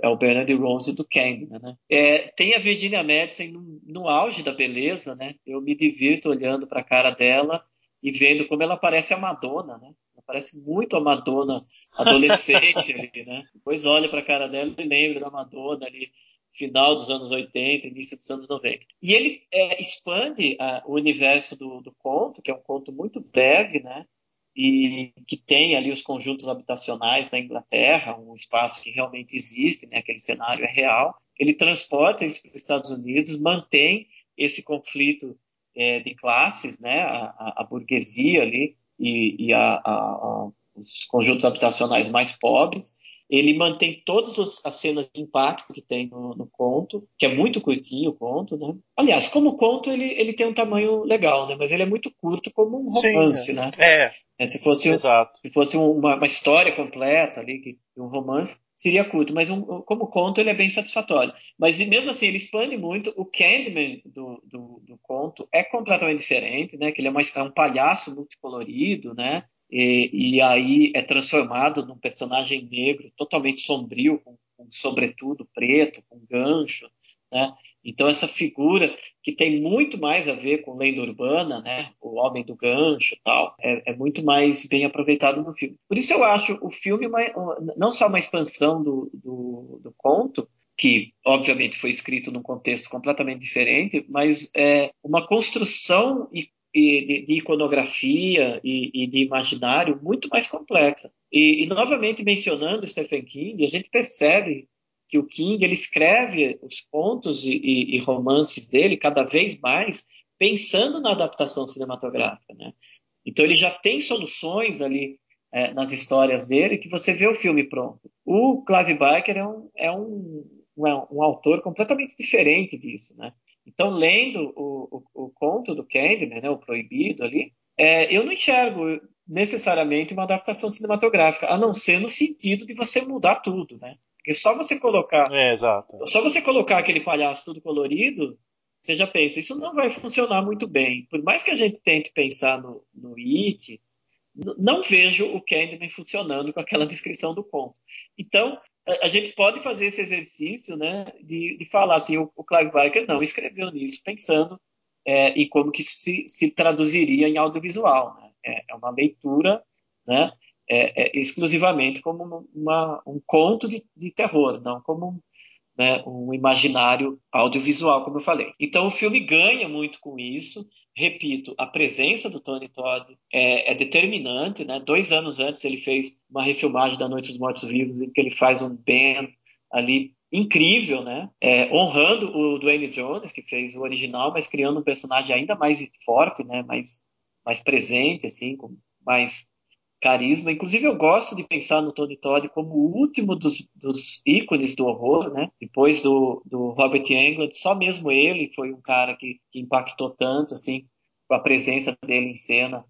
é o Bernard Rose do Candyman, né? É, tem a Virginia Madsen no, no, auge da beleza, né? Eu me divirto olhando para a cara dela e vendo como ela parece a Madonna, né? Ela parece muito a Madonna adolescente ali, né? Depois olha para a cara dela e lembra da Madonna ali final dos anos 80, início dos anos 90. E ele é, expande a, o universo do, do conto, que é um conto muito breve, né? E que tem ali os conjuntos habitacionais da Inglaterra, um espaço que realmente existe, né, aquele cenário é real. Ele transporta isso para os Estados Unidos, mantém esse conflito é, de classes, né, a, a burguesia ali e, e a, a, os conjuntos habitacionais mais pobres, ele mantém todas as cenas de impacto que tem no, no, conto, que é muito curtinho o conto, né? Aliás, como conto, ele, ele tem um tamanho legal, né? Mas ele é muito curto como um romance, Sim, né? É. é se fosse, Exato. se fosse uma, uma história completa ali, um romance, seria curto. Mas um, como conto, ele é bem satisfatório. Mas mesmo assim, ele expande muito. O Candyman do, do, do conto é completamente diferente, né? Que ele é, mais, é um palhaço multicolorido, né? E, e, aí é transformado num personagem negro totalmente sombrio, com, com sobretudo preto, com gancho, né? Então essa figura que tem muito mais a ver com lenda urbana, né? O homem do gancho, e tal, é, é, muito mais bem aproveitado no filme. Por isso eu acho o filme uma, não só uma expansão do, do, do conto, que obviamente foi escrito num contexto completamente diferente, mas é uma construção e, de, de, iconografia e, e, de imaginário muito mais complexa. E, e, novamente mencionando Stephen King, a gente percebe que o King ele escreve os contos e, romances dele cada vez mais pensando na adaptação cinematográfica, né? Então ele já tem soluções ali é, nas histórias dele que você vê o filme pronto. O Clive Barker é um, é um um, um autor completamente diferente disso, né? Então, lendo o, o, o conto do Candyman, né, o Proibido ali, é, eu não enxergo necessariamente uma adaptação cinematográfica, a não ser no sentido de você mudar tudo, né? Porque só você colocar, é, só você colocar aquele palhaço tudo colorido, você já pensa, isso não vai funcionar muito bem. Por mais que a gente tente pensar no, no It, não vejo o Candyman funcionando com aquela descrição do conto. Então, a gente pode fazer esse exercício né, de, de falar assim, o, o Clive Barker não escreveu nisso pensando é, em como que isso se, se traduziria em audiovisual. Né? É, é, uma leitura né, é, é exclusivamente como uma, um conto de, de terror, não como né, um imaginário audiovisual, como eu falei. Então o filme ganha muito com isso. Repito, a presença do Tony Todd é, é, determinante. Né? Dois anos antes ele fez uma refilmagem da Noite dos Mortos Vivos, em que ele faz um Ben ali incrível, né? É, honrando o Dwayne Jones, que fez o original, mas criando um personagem ainda mais forte, né? mais, mais presente, assim, com mais carisma. Inclusive, eu gosto de pensar no Tony Todd como o último dos, dos ícones do horror, né? Depois do, do Robert Englund, só mesmo ele foi um cara que, que impactou tanto, assim, com a presença dele em cena,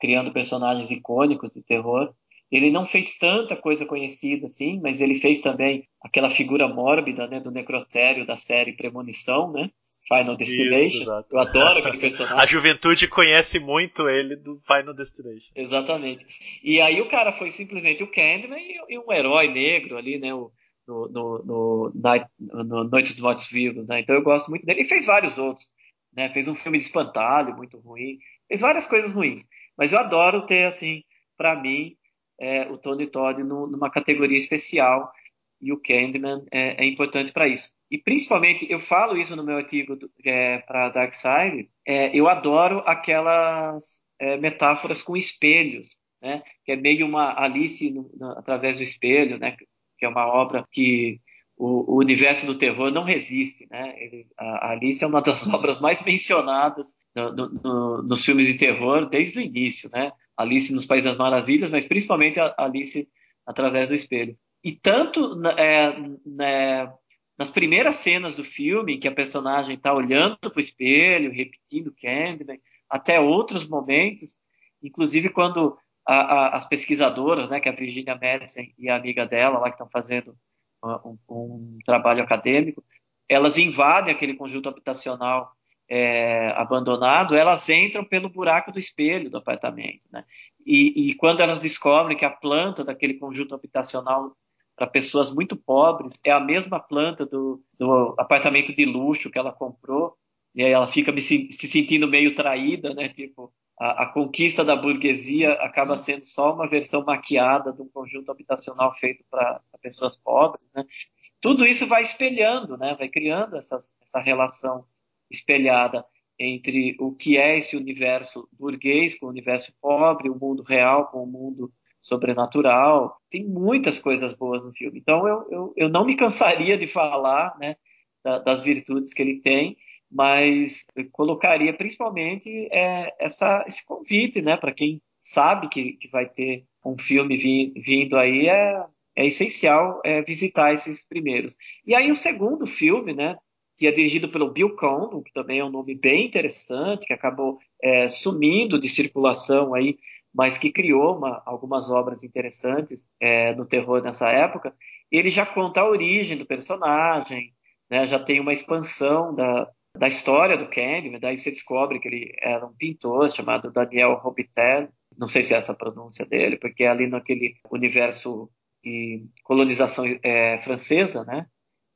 criando personagens icônicos de terror. Ele não fez tanta coisa conhecida assim, mas ele fez também aquela figura mórbida, né, do necrotério da série Premonição, né? Final Destination. Isso, Eu adoro aquele personagem. A juventude conhece muito ele do Final Destination. Exatamente. E aí o cara foi simplesmente o Candyman e, um herói negro ali, né? O, no, no, no, Night, no Noite dos Mortos Vivos, né? Então eu gosto muito dele. E fez vários outros. Né? Fez um filme de espantalho muito ruim. Fez várias coisas ruins. Mas eu adoro ter, assim, para mim, é, o Tony Todd no, numa categoria especial e o Candyman é, é importante para isso. E principalmente, eu falo isso no meu artigo é, para Dark Side, é, eu adoro aquelas é, metáforas com espelhos, né? que é meio uma Alice no, no, através do espelho, né? que é uma obra que o, o universo do terror não resiste. Né? Ele, a, a, Alice é uma das obras mais mencionadas no, nos filmes de terror desde o início. Né? Alice nos Países das Maravilhas, mas principalmente a Alice através do espelho. E tanto é, né, nas primeiras cenas do filme, que a personagem está olhando para o espelho, repetindo Candyman, até outros momentos, inclusive quando a, a, as pesquisadoras, né, que é a Virginia Madsen e a amiga dela, lá que estão fazendo um, um, trabalho acadêmico, elas invadem aquele conjunto habitacional é, abandonado, elas entram pelo buraco do espelho do apartamento, né? E, e, quando elas descobrem que a planta daquele conjunto habitacional para pessoas muito pobres, é a mesma planta do, do, apartamento de luxo que ela comprou, e aí ela fica se, se sentindo meio traída, né? Tipo, a, a, conquista da burguesia acaba sendo só uma versão maquiada de um conjunto habitacional feito para pessoas pobres, né? Tudo isso vai espelhando, né? Vai criando essas, essa relação espelhada entre o que é esse universo burguês com o universo pobre, o mundo real com o mundo sobrenatural. Tem muitas coisas boas no filme. Então eu, eu, eu não me cansaria de falar né, das virtudes que ele tem, mas colocaria principalmente é, essa, esse convite né, para quem sabe que, que vai ter um filme vi, vindo aí. É, é essencial é, visitar esses primeiros. E aí o segundo filme, né, que é dirigido pelo Bill Condon, que também é um nome bem interessante, que acabou é, sumindo de circulação aí mas que criou uma, algumas obras interessantes é, no terror nessa época, ele já conta a origem do personagem, né, já tem uma expansão da, da história do Candyman, daí você descobre que ele era um pintor chamado Daniel Robitaille, não sei se é essa a pronúncia dele, porque é ali naquele universo de colonização é, francesa, né?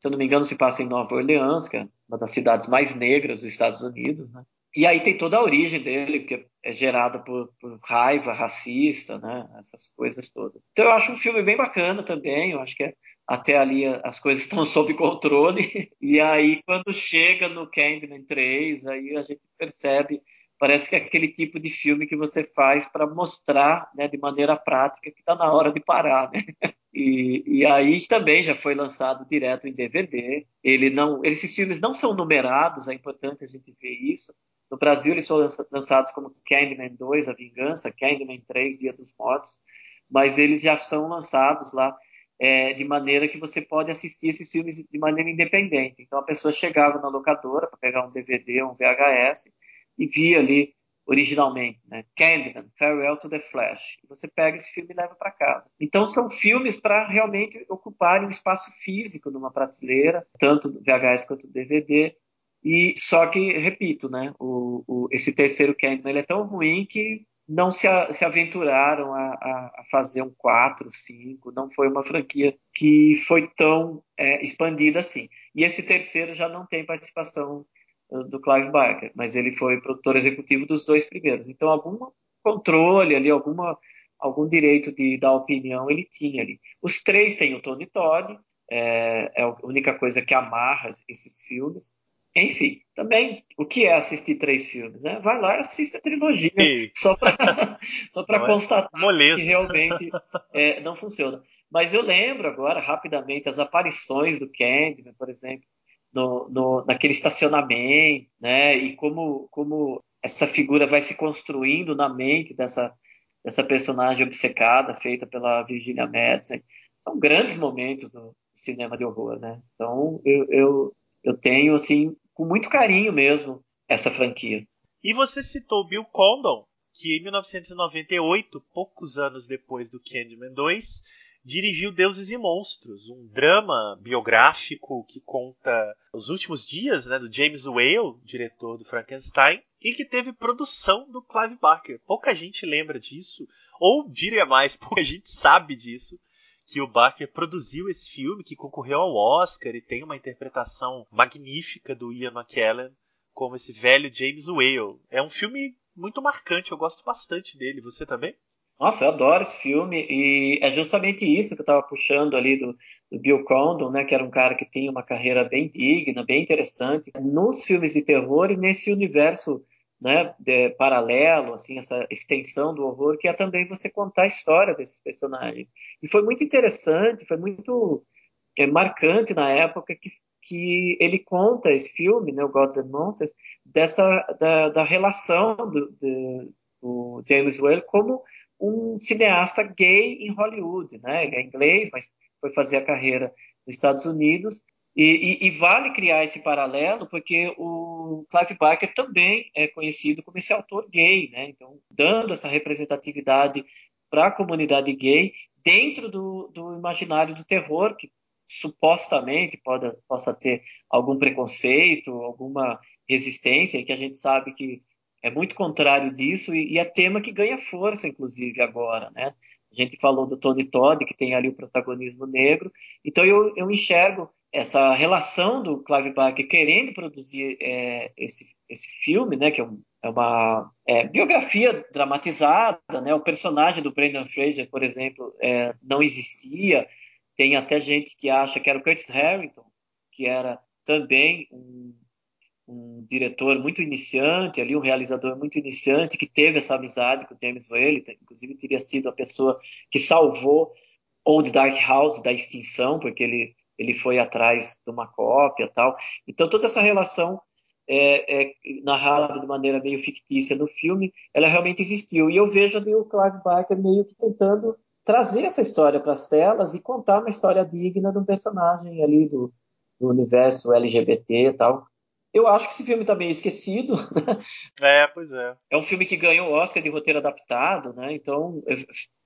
se eu não me engano, se passa em Nova Orleans, que é uma das cidades mais negras dos Estados Unidos, né? E aí tem toda a origem dele, que é gerada por, por, raiva racista, né? Essas coisas todas. Então eu acho um filme bem bacana também, eu acho que é, até ali as coisas estão sob controle. E aí quando chega no Candyman 3, aí a gente percebe parece que é aquele tipo de filme que você faz para mostrar né, de maneira prática que está na hora de parar. Né? E, e, aí também já foi lançado direto em DVD. Ele não, esses filmes não são numerados, é importante a gente ver isso. No Brasil eles foram lançados como Candyman 2, A Vingança, Candyman 3, Dia dos Mortos, mas eles já são lançados lá é, de maneira que você pode assistir esses filmes de maneira independente. Então a pessoa chegava na locadora para pegar um DVD, um VHS, e via ali originalmente, né? Candyman, Farewell to the Flash. Você pega esse filme e leva para casa. Então são filmes para realmente ocuparem um espaço físico numa prateleira, tanto VHS quanto DVD. E só que, repito, né? O, o, esse terceiro Candyman ele é tão ruim que não se, a, se aventuraram a, a, a, fazer um 4, 5, não foi uma franquia que foi tão é, expandida assim. E esse terceiro já não tem participação do Clive Barker, mas ele foi produtor executivo dos dois primeiros. Então, algum controle ali, alguma, algum direito de dar opinião ele tinha ali. Os três têm o Tony Todd, é, é a única coisa que amarra esses filmes. Enfim, também, o que é assistir três filmes? Né? Vai lá e assiste a trilogia, Ei. só para só é constatar moleza. que realmente é, não funciona. Mas eu lembro agora, rapidamente, as aparições do Candyman, por exemplo, no, no, naquele estacionamento, né? E como, como essa figura vai se construindo na mente dessa, dessa personagem obcecada feita pela Virginia Madsen. São grandes momentos do cinema de horror, né? Então eu, eu, eu tenho, assim, com muito carinho mesmo, essa franquia. E você citou Bill Condon, que em 1998, poucos anos depois do Candyman 2, dirigiu Deuses e Monstros, um drama biográfico que conta os últimos dias né, do James Whale, diretor do Frankenstein, e que teve produção do Clive Barker. Pouca gente lembra disso, ou diria mais, pouca gente sabe disso, que o Barker produziu esse filme, que concorreu ao Oscar e tem uma interpretação magnífica do Ian McKellen como esse velho James Whale. É um filme muito marcante, eu gosto bastante dele. Você também? Nossa, eu adoro esse filme e é justamente isso que eu estava puxando ali do, do, Bill Condon, né, que era um cara que tinha uma carreira bem digna, bem interessante nos filmes de terror e nesse universo né, de, paralelo, assim, essa extensão do horror, que é também você contar a história desses personagens. E foi muito interessante, foi muito é, marcante na época que, que ele conta esse filme, né, o Gods and Monsters, dessa da, da relação do, do, do James Whale como um cineasta gay em Hollywood, né? Ele é inglês, mas foi fazer a carreira nos Estados Unidos. E, e, e, vale criar esse paralelo porque o Clive Barker também é conhecido como esse autor gay, né? Então, dando essa representatividade para a comunidade gay dentro do, do, imaginário do terror, que supostamente pode, possa ter algum preconceito, alguma resistência, que a gente sabe que é muito contrário disso e, e é tema que ganha força, inclusive, agora, né? A gente falou do Tony Todd, que tem ali o protagonismo negro, então eu, eu enxergo essa relação do Clive Barker querendo produzir é, esse, esse filme, né, que é, um, é uma é, biografia dramatizada, né, o personagem do Brendan Fraser, por exemplo, é, não existia, tem até gente que acha que era o Curtis Harrington, que era também um, um diretor muito iniciante, ali um realizador muito iniciante que teve essa amizade com o James Whale, inclusive teria sido a pessoa que salvou Old Dark House da extinção, porque ele ele foi atrás de uma cópia tal. Então toda essa relação é, é, narrada de maneira meio fictícia no filme, ela realmente existiu. E eu vejo ali o Clive Barker meio que tentando trazer essa história para as telas e contar uma história digna de um personagem ali do, do universo LGBT e tal. Eu acho que esse filme está meio esquecido. É, pois é. É um filme que ganhou o Oscar de roteiro adaptado, né? Então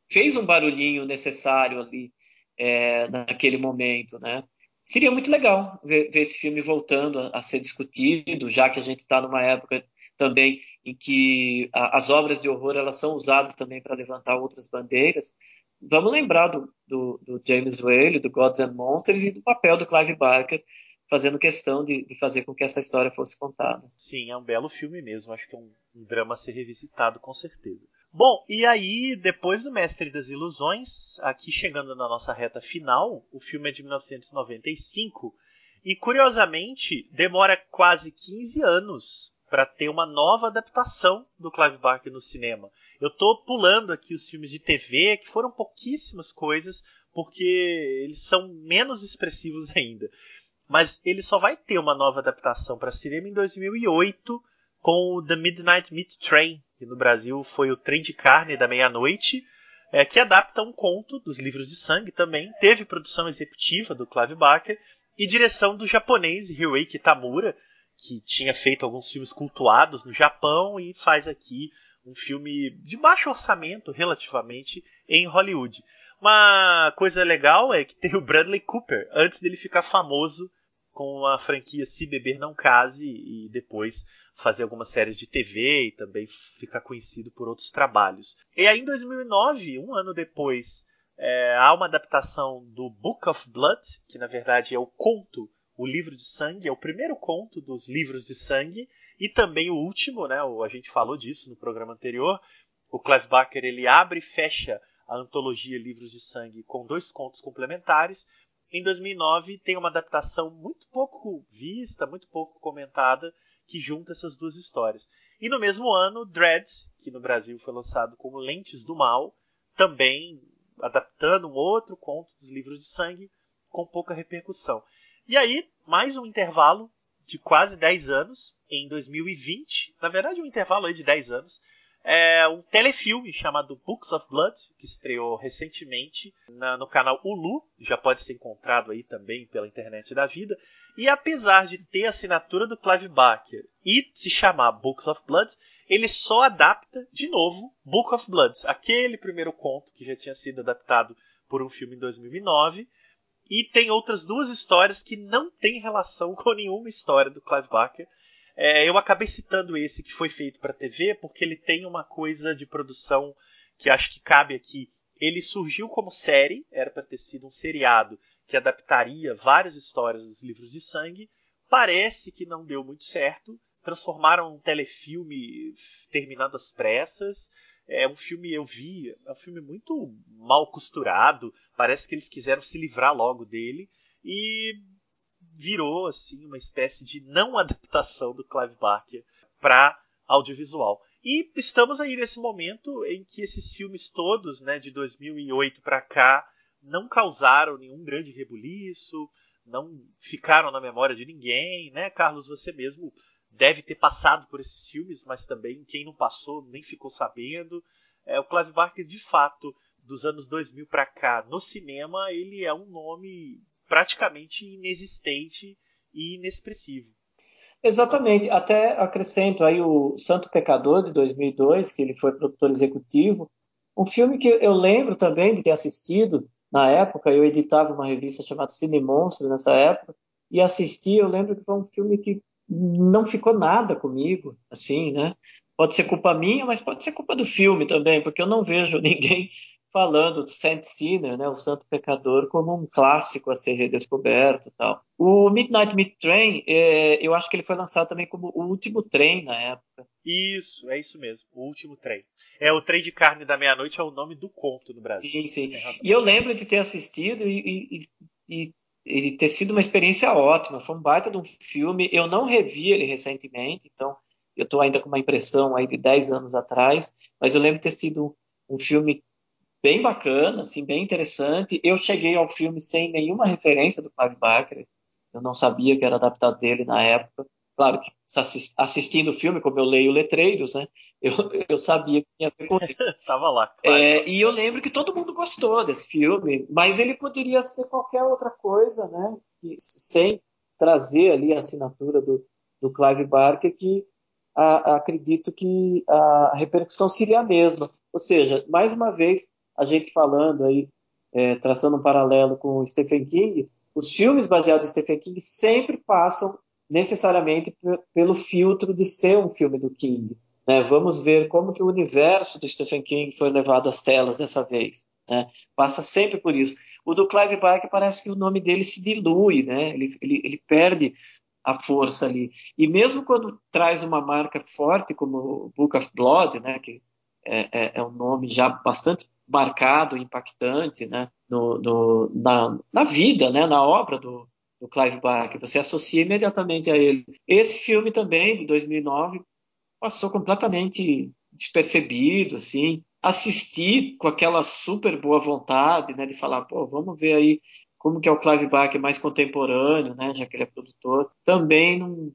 fez um barulhinho necessário ali é, naquele momento, né? Seria muito legal ver, ver esse filme voltando a, a, ser discutido, já que a gente está numa época também em que a, as obras de horror elas são usadas também para levantar outras bandeiras. vamos lembrar do, do, do, James Whale, do Gods and Monsters e do papel do Clive Barker fazendo questão de, de, fazer com que essa história fosse contada. Sim, é um belo filme mesmo. Acho que é um, um drama a ser revisitado com certeza. Bom, e aí, depois do Mestre das Ilusões, aqui chegando na nossa reta final, o filme é de 1995 e, curiosamente, demora quase 15 anos para ter uma nova adaptação do Clive Barker no cinema. Eu tô pulando aqui os filmes de TV, que foram pouquíssimas coisas, porque eles são menos expressivos ainda. Mas ele só vai ter uma nova adaptação para cinema em 2008 com o The Midnight Meat Train, que no Brasil foi o Trem de Carne da Meia-Noite, é, que adapta um conto dos livros de sangue também. Teve produção executiva do Clive Barker e direção do japonês Hiroei Kitamura, que tinha feito alguns filmes cultuados no Japão e faz aqui um filme de baixo orçamento relativamente em Hollywood. Uma coisa legal é que tem o Bradley Cooper antes dele ficar famoso com a franquia Se Beber Não Case e depois fazer algumas séries de TV e também ficar conhecido por outros trabalhos. E aí em 2009, um ano depois, é, há uma adaptação do Book of Blood, que na verdade é o conto, o livro de sangue, é o primeiro conto dos livros de sangue e também o último, né? A gente falou disso no programa anterior. O Clive Barker ele abre e fecha a antologia Livros de Sangue com dois contos complementares. Em 2009 tem uma adaptação muito pouco vista, muito pouco comentada, que junta essas duas histórias. E no mesmo ano, Dread, que no Brasil foi lançado como Lentes do Mal, também adaptando um outro conto dos livros de sangue com pouca repercussão. E aí, mais um intervalo de quase 10 anos, em 2020, na verdade um intervalo de 10 anos, é um telefilme chamado Books of Blood, que estreou recentemente na, no canal Hulu, já pode ser encontrado aí também pela internet da vida. E apesar de ter a assinatura do Clive Barker e se chamar Books of Blood, ele só adapta de novo Book of Blood, aquele primeiro conto que já tinha sido adaptado por um filme em 2009. E tem outras duas histórias que não têm relação com nenhuma história do Clive Barker é, eu acabei citando esse que foi feito para TV porque ele tem uma coisa de produção que acho que cabe aqui. Ele surgiu como série, era para ter sido um seriado que adaptaria várias histórias dos livros de sangue. Parece que não deu muito certo. Transformaram um telefilme terminando às pressas. É um filme, eu vi, é um filme muito mal costurado. Parece que eles quiseram se livrar logo dele. E virou assim uma espécie de não adaptação do Clive Barker para audiovisual. E estamos aí nesse momento em que esses filmes todos, né, de 2008 para cá, não causaram nenhum grande rebuliço, não ficaram na memória de ninguém, né, Carlos? Você mesmo deve ter passado por esses filmes, mas também quem não passou nem ficou sabendo. É, o Clive Barker, de fato, dos anos 2000 para cá, no cinema, ele é um nome praticamente inexistente e inexpressivo. Exatamente, até acrescento aí o Santo Pecador de 2002, que ele foi produtor executivo, um filme que eu lembro também de ter assistido na época, eu editava uma revista chamada Cine Monstro nessa época, e assisti, eu lembro que foi um filme que não ficou nada comigo, assim, né? Pode ser culpa minha, mas pode ser culpa do filme também, porque eu não vejo ninguém falando do Saint Sinner, né, o Santo Pecador, como um clássico a ser redescoberto tal. O Midnight Meat Train, é, eu acho que ele foi lançado também como o último trem na época. Isso, é isso mesmo, o último trem. É o trem de carne da meia-noite é o nome do conto no Brasil. Sim, sim. E eu lembro de ter assistido e, e, e, e ter sido uma experiência ótima. Foi um baita de um filme. Eu não revi ele recentemente, então eu estou ainda com uma impressão aí de 10 anos atrás, mas eu lembro de ter sido um filme bem bacana, assim, bem interessante. Eu cheguei ao filme sem nenhuma referência do Clive Barker. Eu não sabia que era adaptado dele na época. Claro que assistindo o filme, como eu leio letreiros, né? Eu, eu sabia que tinha a ver com ele. Tava lá. Claro. É, e eu lembro que todo mundo gostou desse filme, mas ele poderia ser qualquer outra coisa, né? sem trazer ali a assinatura do, do Clive Barker, que a, acredito que a repercussão seria a mesma. Ou seja, mais uma vez, a gente falando aí, é, traçando um paralelo com o Stephen King, os filmes baseados em Stephen King sempre passam necessariamente pelo filtro de ser um filme do King. Né? Vamos ver como que o universo do Stephen King foi levado às telas dessa vez. Né? Passa sempre por isso. O do Clive Barker parece que o nome dele se dilui, né? ele, ele, ele perde a força ali. E mesmo quando traz uma marca forte como Book of Blood, né, que é, é, é um nome já bastante marcado, impactante, né, no, no, na, na, vida, né, na obra do, do Clive Barker, você associa imediatamente a ele. Esse filme também, de 2009, passou completamente despercebido, assim, assisti com aquela super boa vontade, né, de falar, pô, vamos ver aí como que é o Clive Barker mais contemporâneo, né, já que ele é produtor, também não,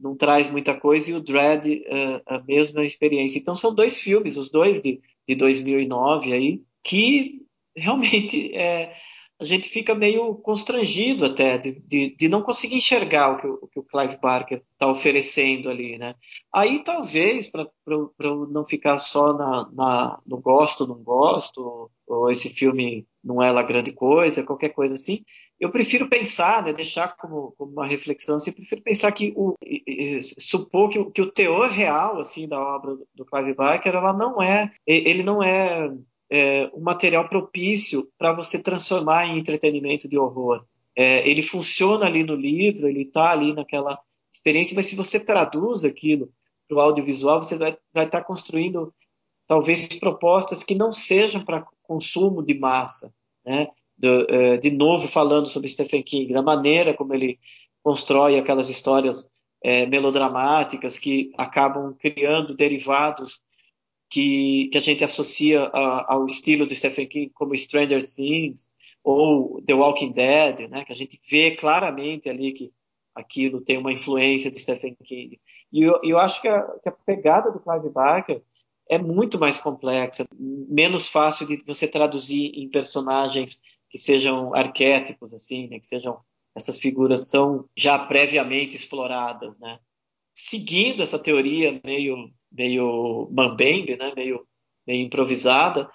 não traz muita coisa, e o Dread uh, a mesma experiência. Então são dois filmes, os dois de, de 2009 aí, que realmente é, a gente fica meio constrangido até de, de, de não conseguir enxergar o que, o que o Clive Barker está oferecendo ali, né? Aí talvez para não ficar só na, na, no gosto, não gosto, ou esse filme não é lá grande coisa, qualquer coisa assim, eu prefiro pensar, né, deixar como, como uma reflexão, assim, eu prefiro pensar que o, supor que que o teor real assim da obra do Clive Barker, ela não é, ele não é é, um material propício para você transformar em entretenimento de horror. É, ele funciona ali no livro, ele está ali naquela experiência, mas se você traduz aquilo para o audiovisual, você vai, estar tá construindo talvez propostas que não sejam para consumo de massa. Né? De, é, de, novo, falando sobre Stephen King, da maneira como ele constrói aquelas histórias é, melodramáticas que acabam criando derivados que, que a gente associa a, ao estilo do Stephen King, como Stranger Things ou The Walking Dead, né? que a gente vê claramente ali que aquilo tem uma influência de Stephen King. E eu, eu acho que a, que a pegada do Clive Barker é muito mais complexa, menos fácil de você traduzir em personagens que sejam arquétipos, assim, né? que sejam essas figuras tão já previamente exploradas, né? Seguindo essa teoria meio meio mambembe, né? meio, meio improvisada,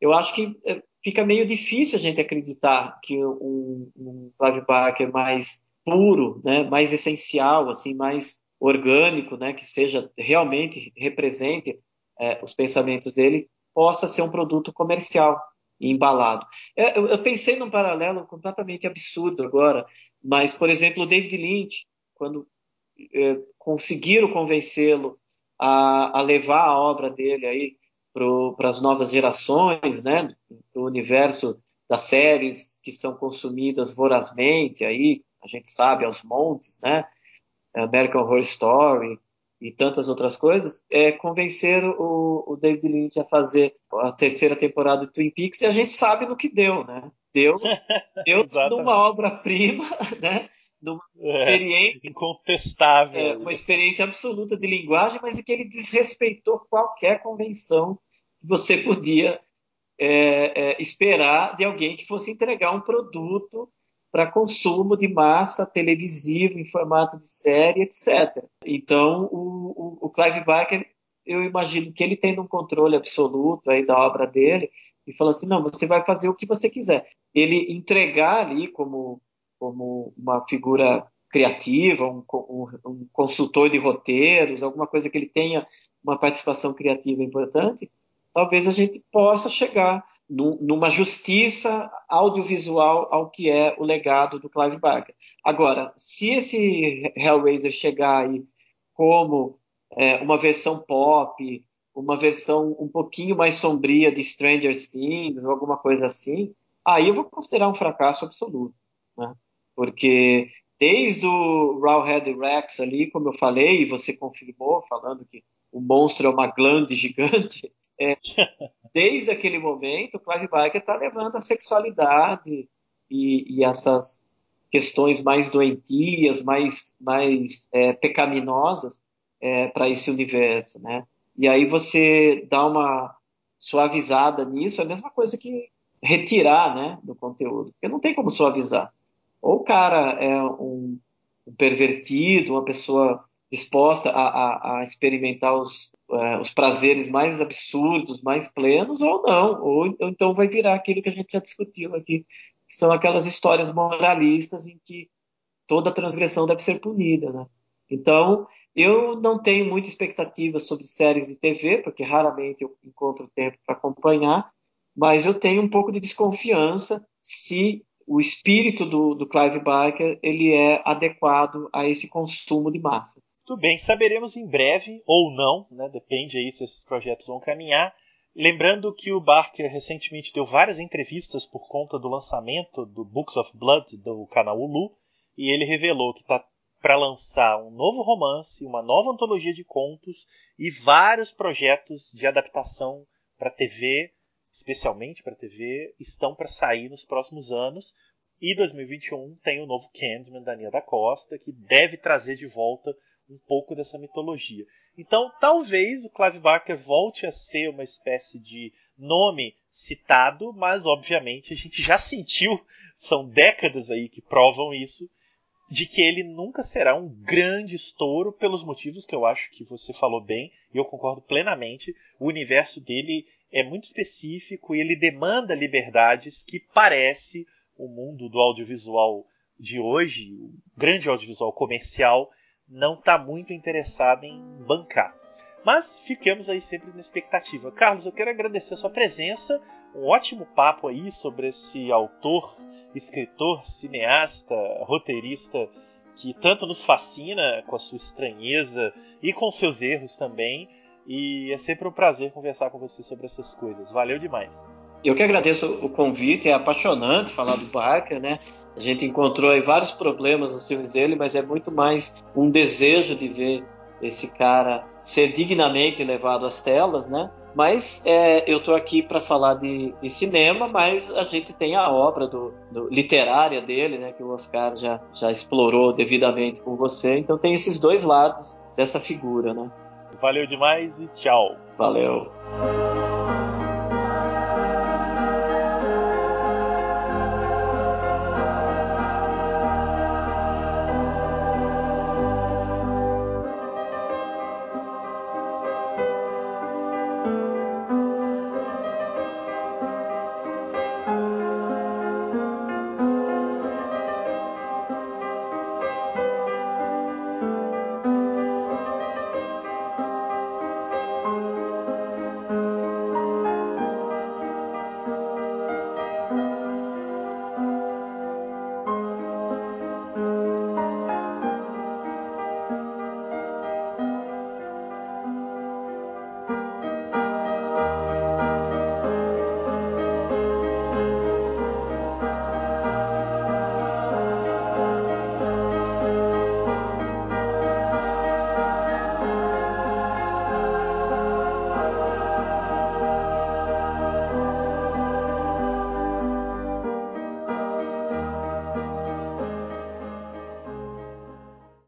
eu acho que é, fica meio difícil a gente acreditar que um, um Clive Barker mais puro, né? mais essencial, assim, mais orgânico, né? que seja realmente represente é, os pensamentos dele, possa ser um produto comercial embalado. É, eu, eu, pensei num paralelo completamente absurdo agora, mas, por exemplo, o David Lynch, quando é, conseguiram convencê-lo a, a levar a obra dele aí para as novas gerações, né, para o universo das séries que são consumidas vorazmente aí, a gente sabe aos montes, né, American Horror Story e tantas outras coisas, é convencer o, o David Lynch a fazer a terceira temporada de Twin Peaks e a gente sabe no que deu, né? Deu, deu numa obra-prima, né? Numa é, experiência incontestável, é, uma experiência absoluta de linguagem, mas em que ele desrespeitou qualquer convenção que você podia é, é, esperar de alguém que fosse entregar um produto para consumo de massa televisivo em formato de série, etc. Então, o, o, o Clive Barker, eu imagino que ele tendo um controle absoluto aí da obra dele e falou assim, não, você vai fazer o que você quiser. Ele entregar ali como como uma figura criativa, um, um, consultor de roteiros, alguma coisa que ele tenha uma participação criativa importante, talvez a gente possa chegar no, numa justiça audiovisual ao que é o legado do Clive Barker. Agora, se esse Hellraiser chegar aí como é, uma versão pop, uma versão um pouquinho mais sombria de Stranger Things, alguma coisa assim, aí eu vou considerar um fracasso absoluto. Né? Porque desde o Rawhead Rex ali, como eu falei, e você confirmou, falando que o monstro é uma glande gigante, é, desde aquele momento, o Clive Barker está levando a sexualidade e, e, essas questões mais doentias, mais, mais é, pecaminosas é, para esse universo, né? E aí você dá uma suavizada nisso, é a mesma coisa que retirar, né, do conteúdo, porque não tem como suavizar. Ou o cara é um, um pervertido, uma pessoa disposta a, a, a experimentar os, uh, os, prazeres mais absurdos, mais plenos, ou não. Ou, ou, então vai virar aquilo que a gente já discutiu aqui, que são aquelas histórias moralistas em que toda transgressão deve ser punida. Né? Então, eu não tenho muita expectativa sobre séries de TV, porque raramente eu encontro tempo para acompanhar, mas eu tenho um pouco de desconfiança se o espírito do, do Clive Barker ele é adequado a esse consumo de massa. Tudo bem, saberemos em breve ou não, né? depende aí se esses projetos vão caminhar. Lembrando que o Barker recentemente deu várias entrevistas por conta do lançamento do Books of Blood do canal Hulu e ele revelou que está para lançar um novo romance, uma nova antologia de contos e vários projetos de adaptação para TV, especialmente para TV, estão para sair nos próximos anos. E 2021 tem o novo Candyman da Nia da Costa, que deve trazer de volta um pouco dessa mitologia. Então, talvez o Clive Barker volte a ser uma espécie de nome citado, mas obviamente a gente já sentiu, são décadas aí que provam isso, de que ele nunca será um grande estouro pelos motivos que eu acho que você falou bem e eu concordo plenamente. O universo dele é muito específico e ele demanda liberdades que parece o mundo do audiovisual de hoje, o grande audiovisual comercial, não está muito interessado em bancar. Mas fiquemos aí sempre na expectativa. Carlos, eu quero agradecer a sua presença, um ótimo papo aí sobre esse autor escritor, cineasta, roteirista que tanto nos fascina com a sua estranheza e com seus erros também. E é sempre um prazer conversar com você sobre essas coisas. Valeu demais. Eu que agradeço o convite, é apaixonante falar do Barker, né? A gente encontrou aí vários problemas nos filmes dele, mas é muito mais um desejo de ver esse cara ser dignamente levado às telas, né? Mas é, eu estou aqui para falar de, de, cinema, mas a gente tem a obra do, do, literária dele, né, que o Oscar já, já explorou devidamente com você. Então tem esses dois lados dessa figura, né? Valeu demais e tchau. Valeu.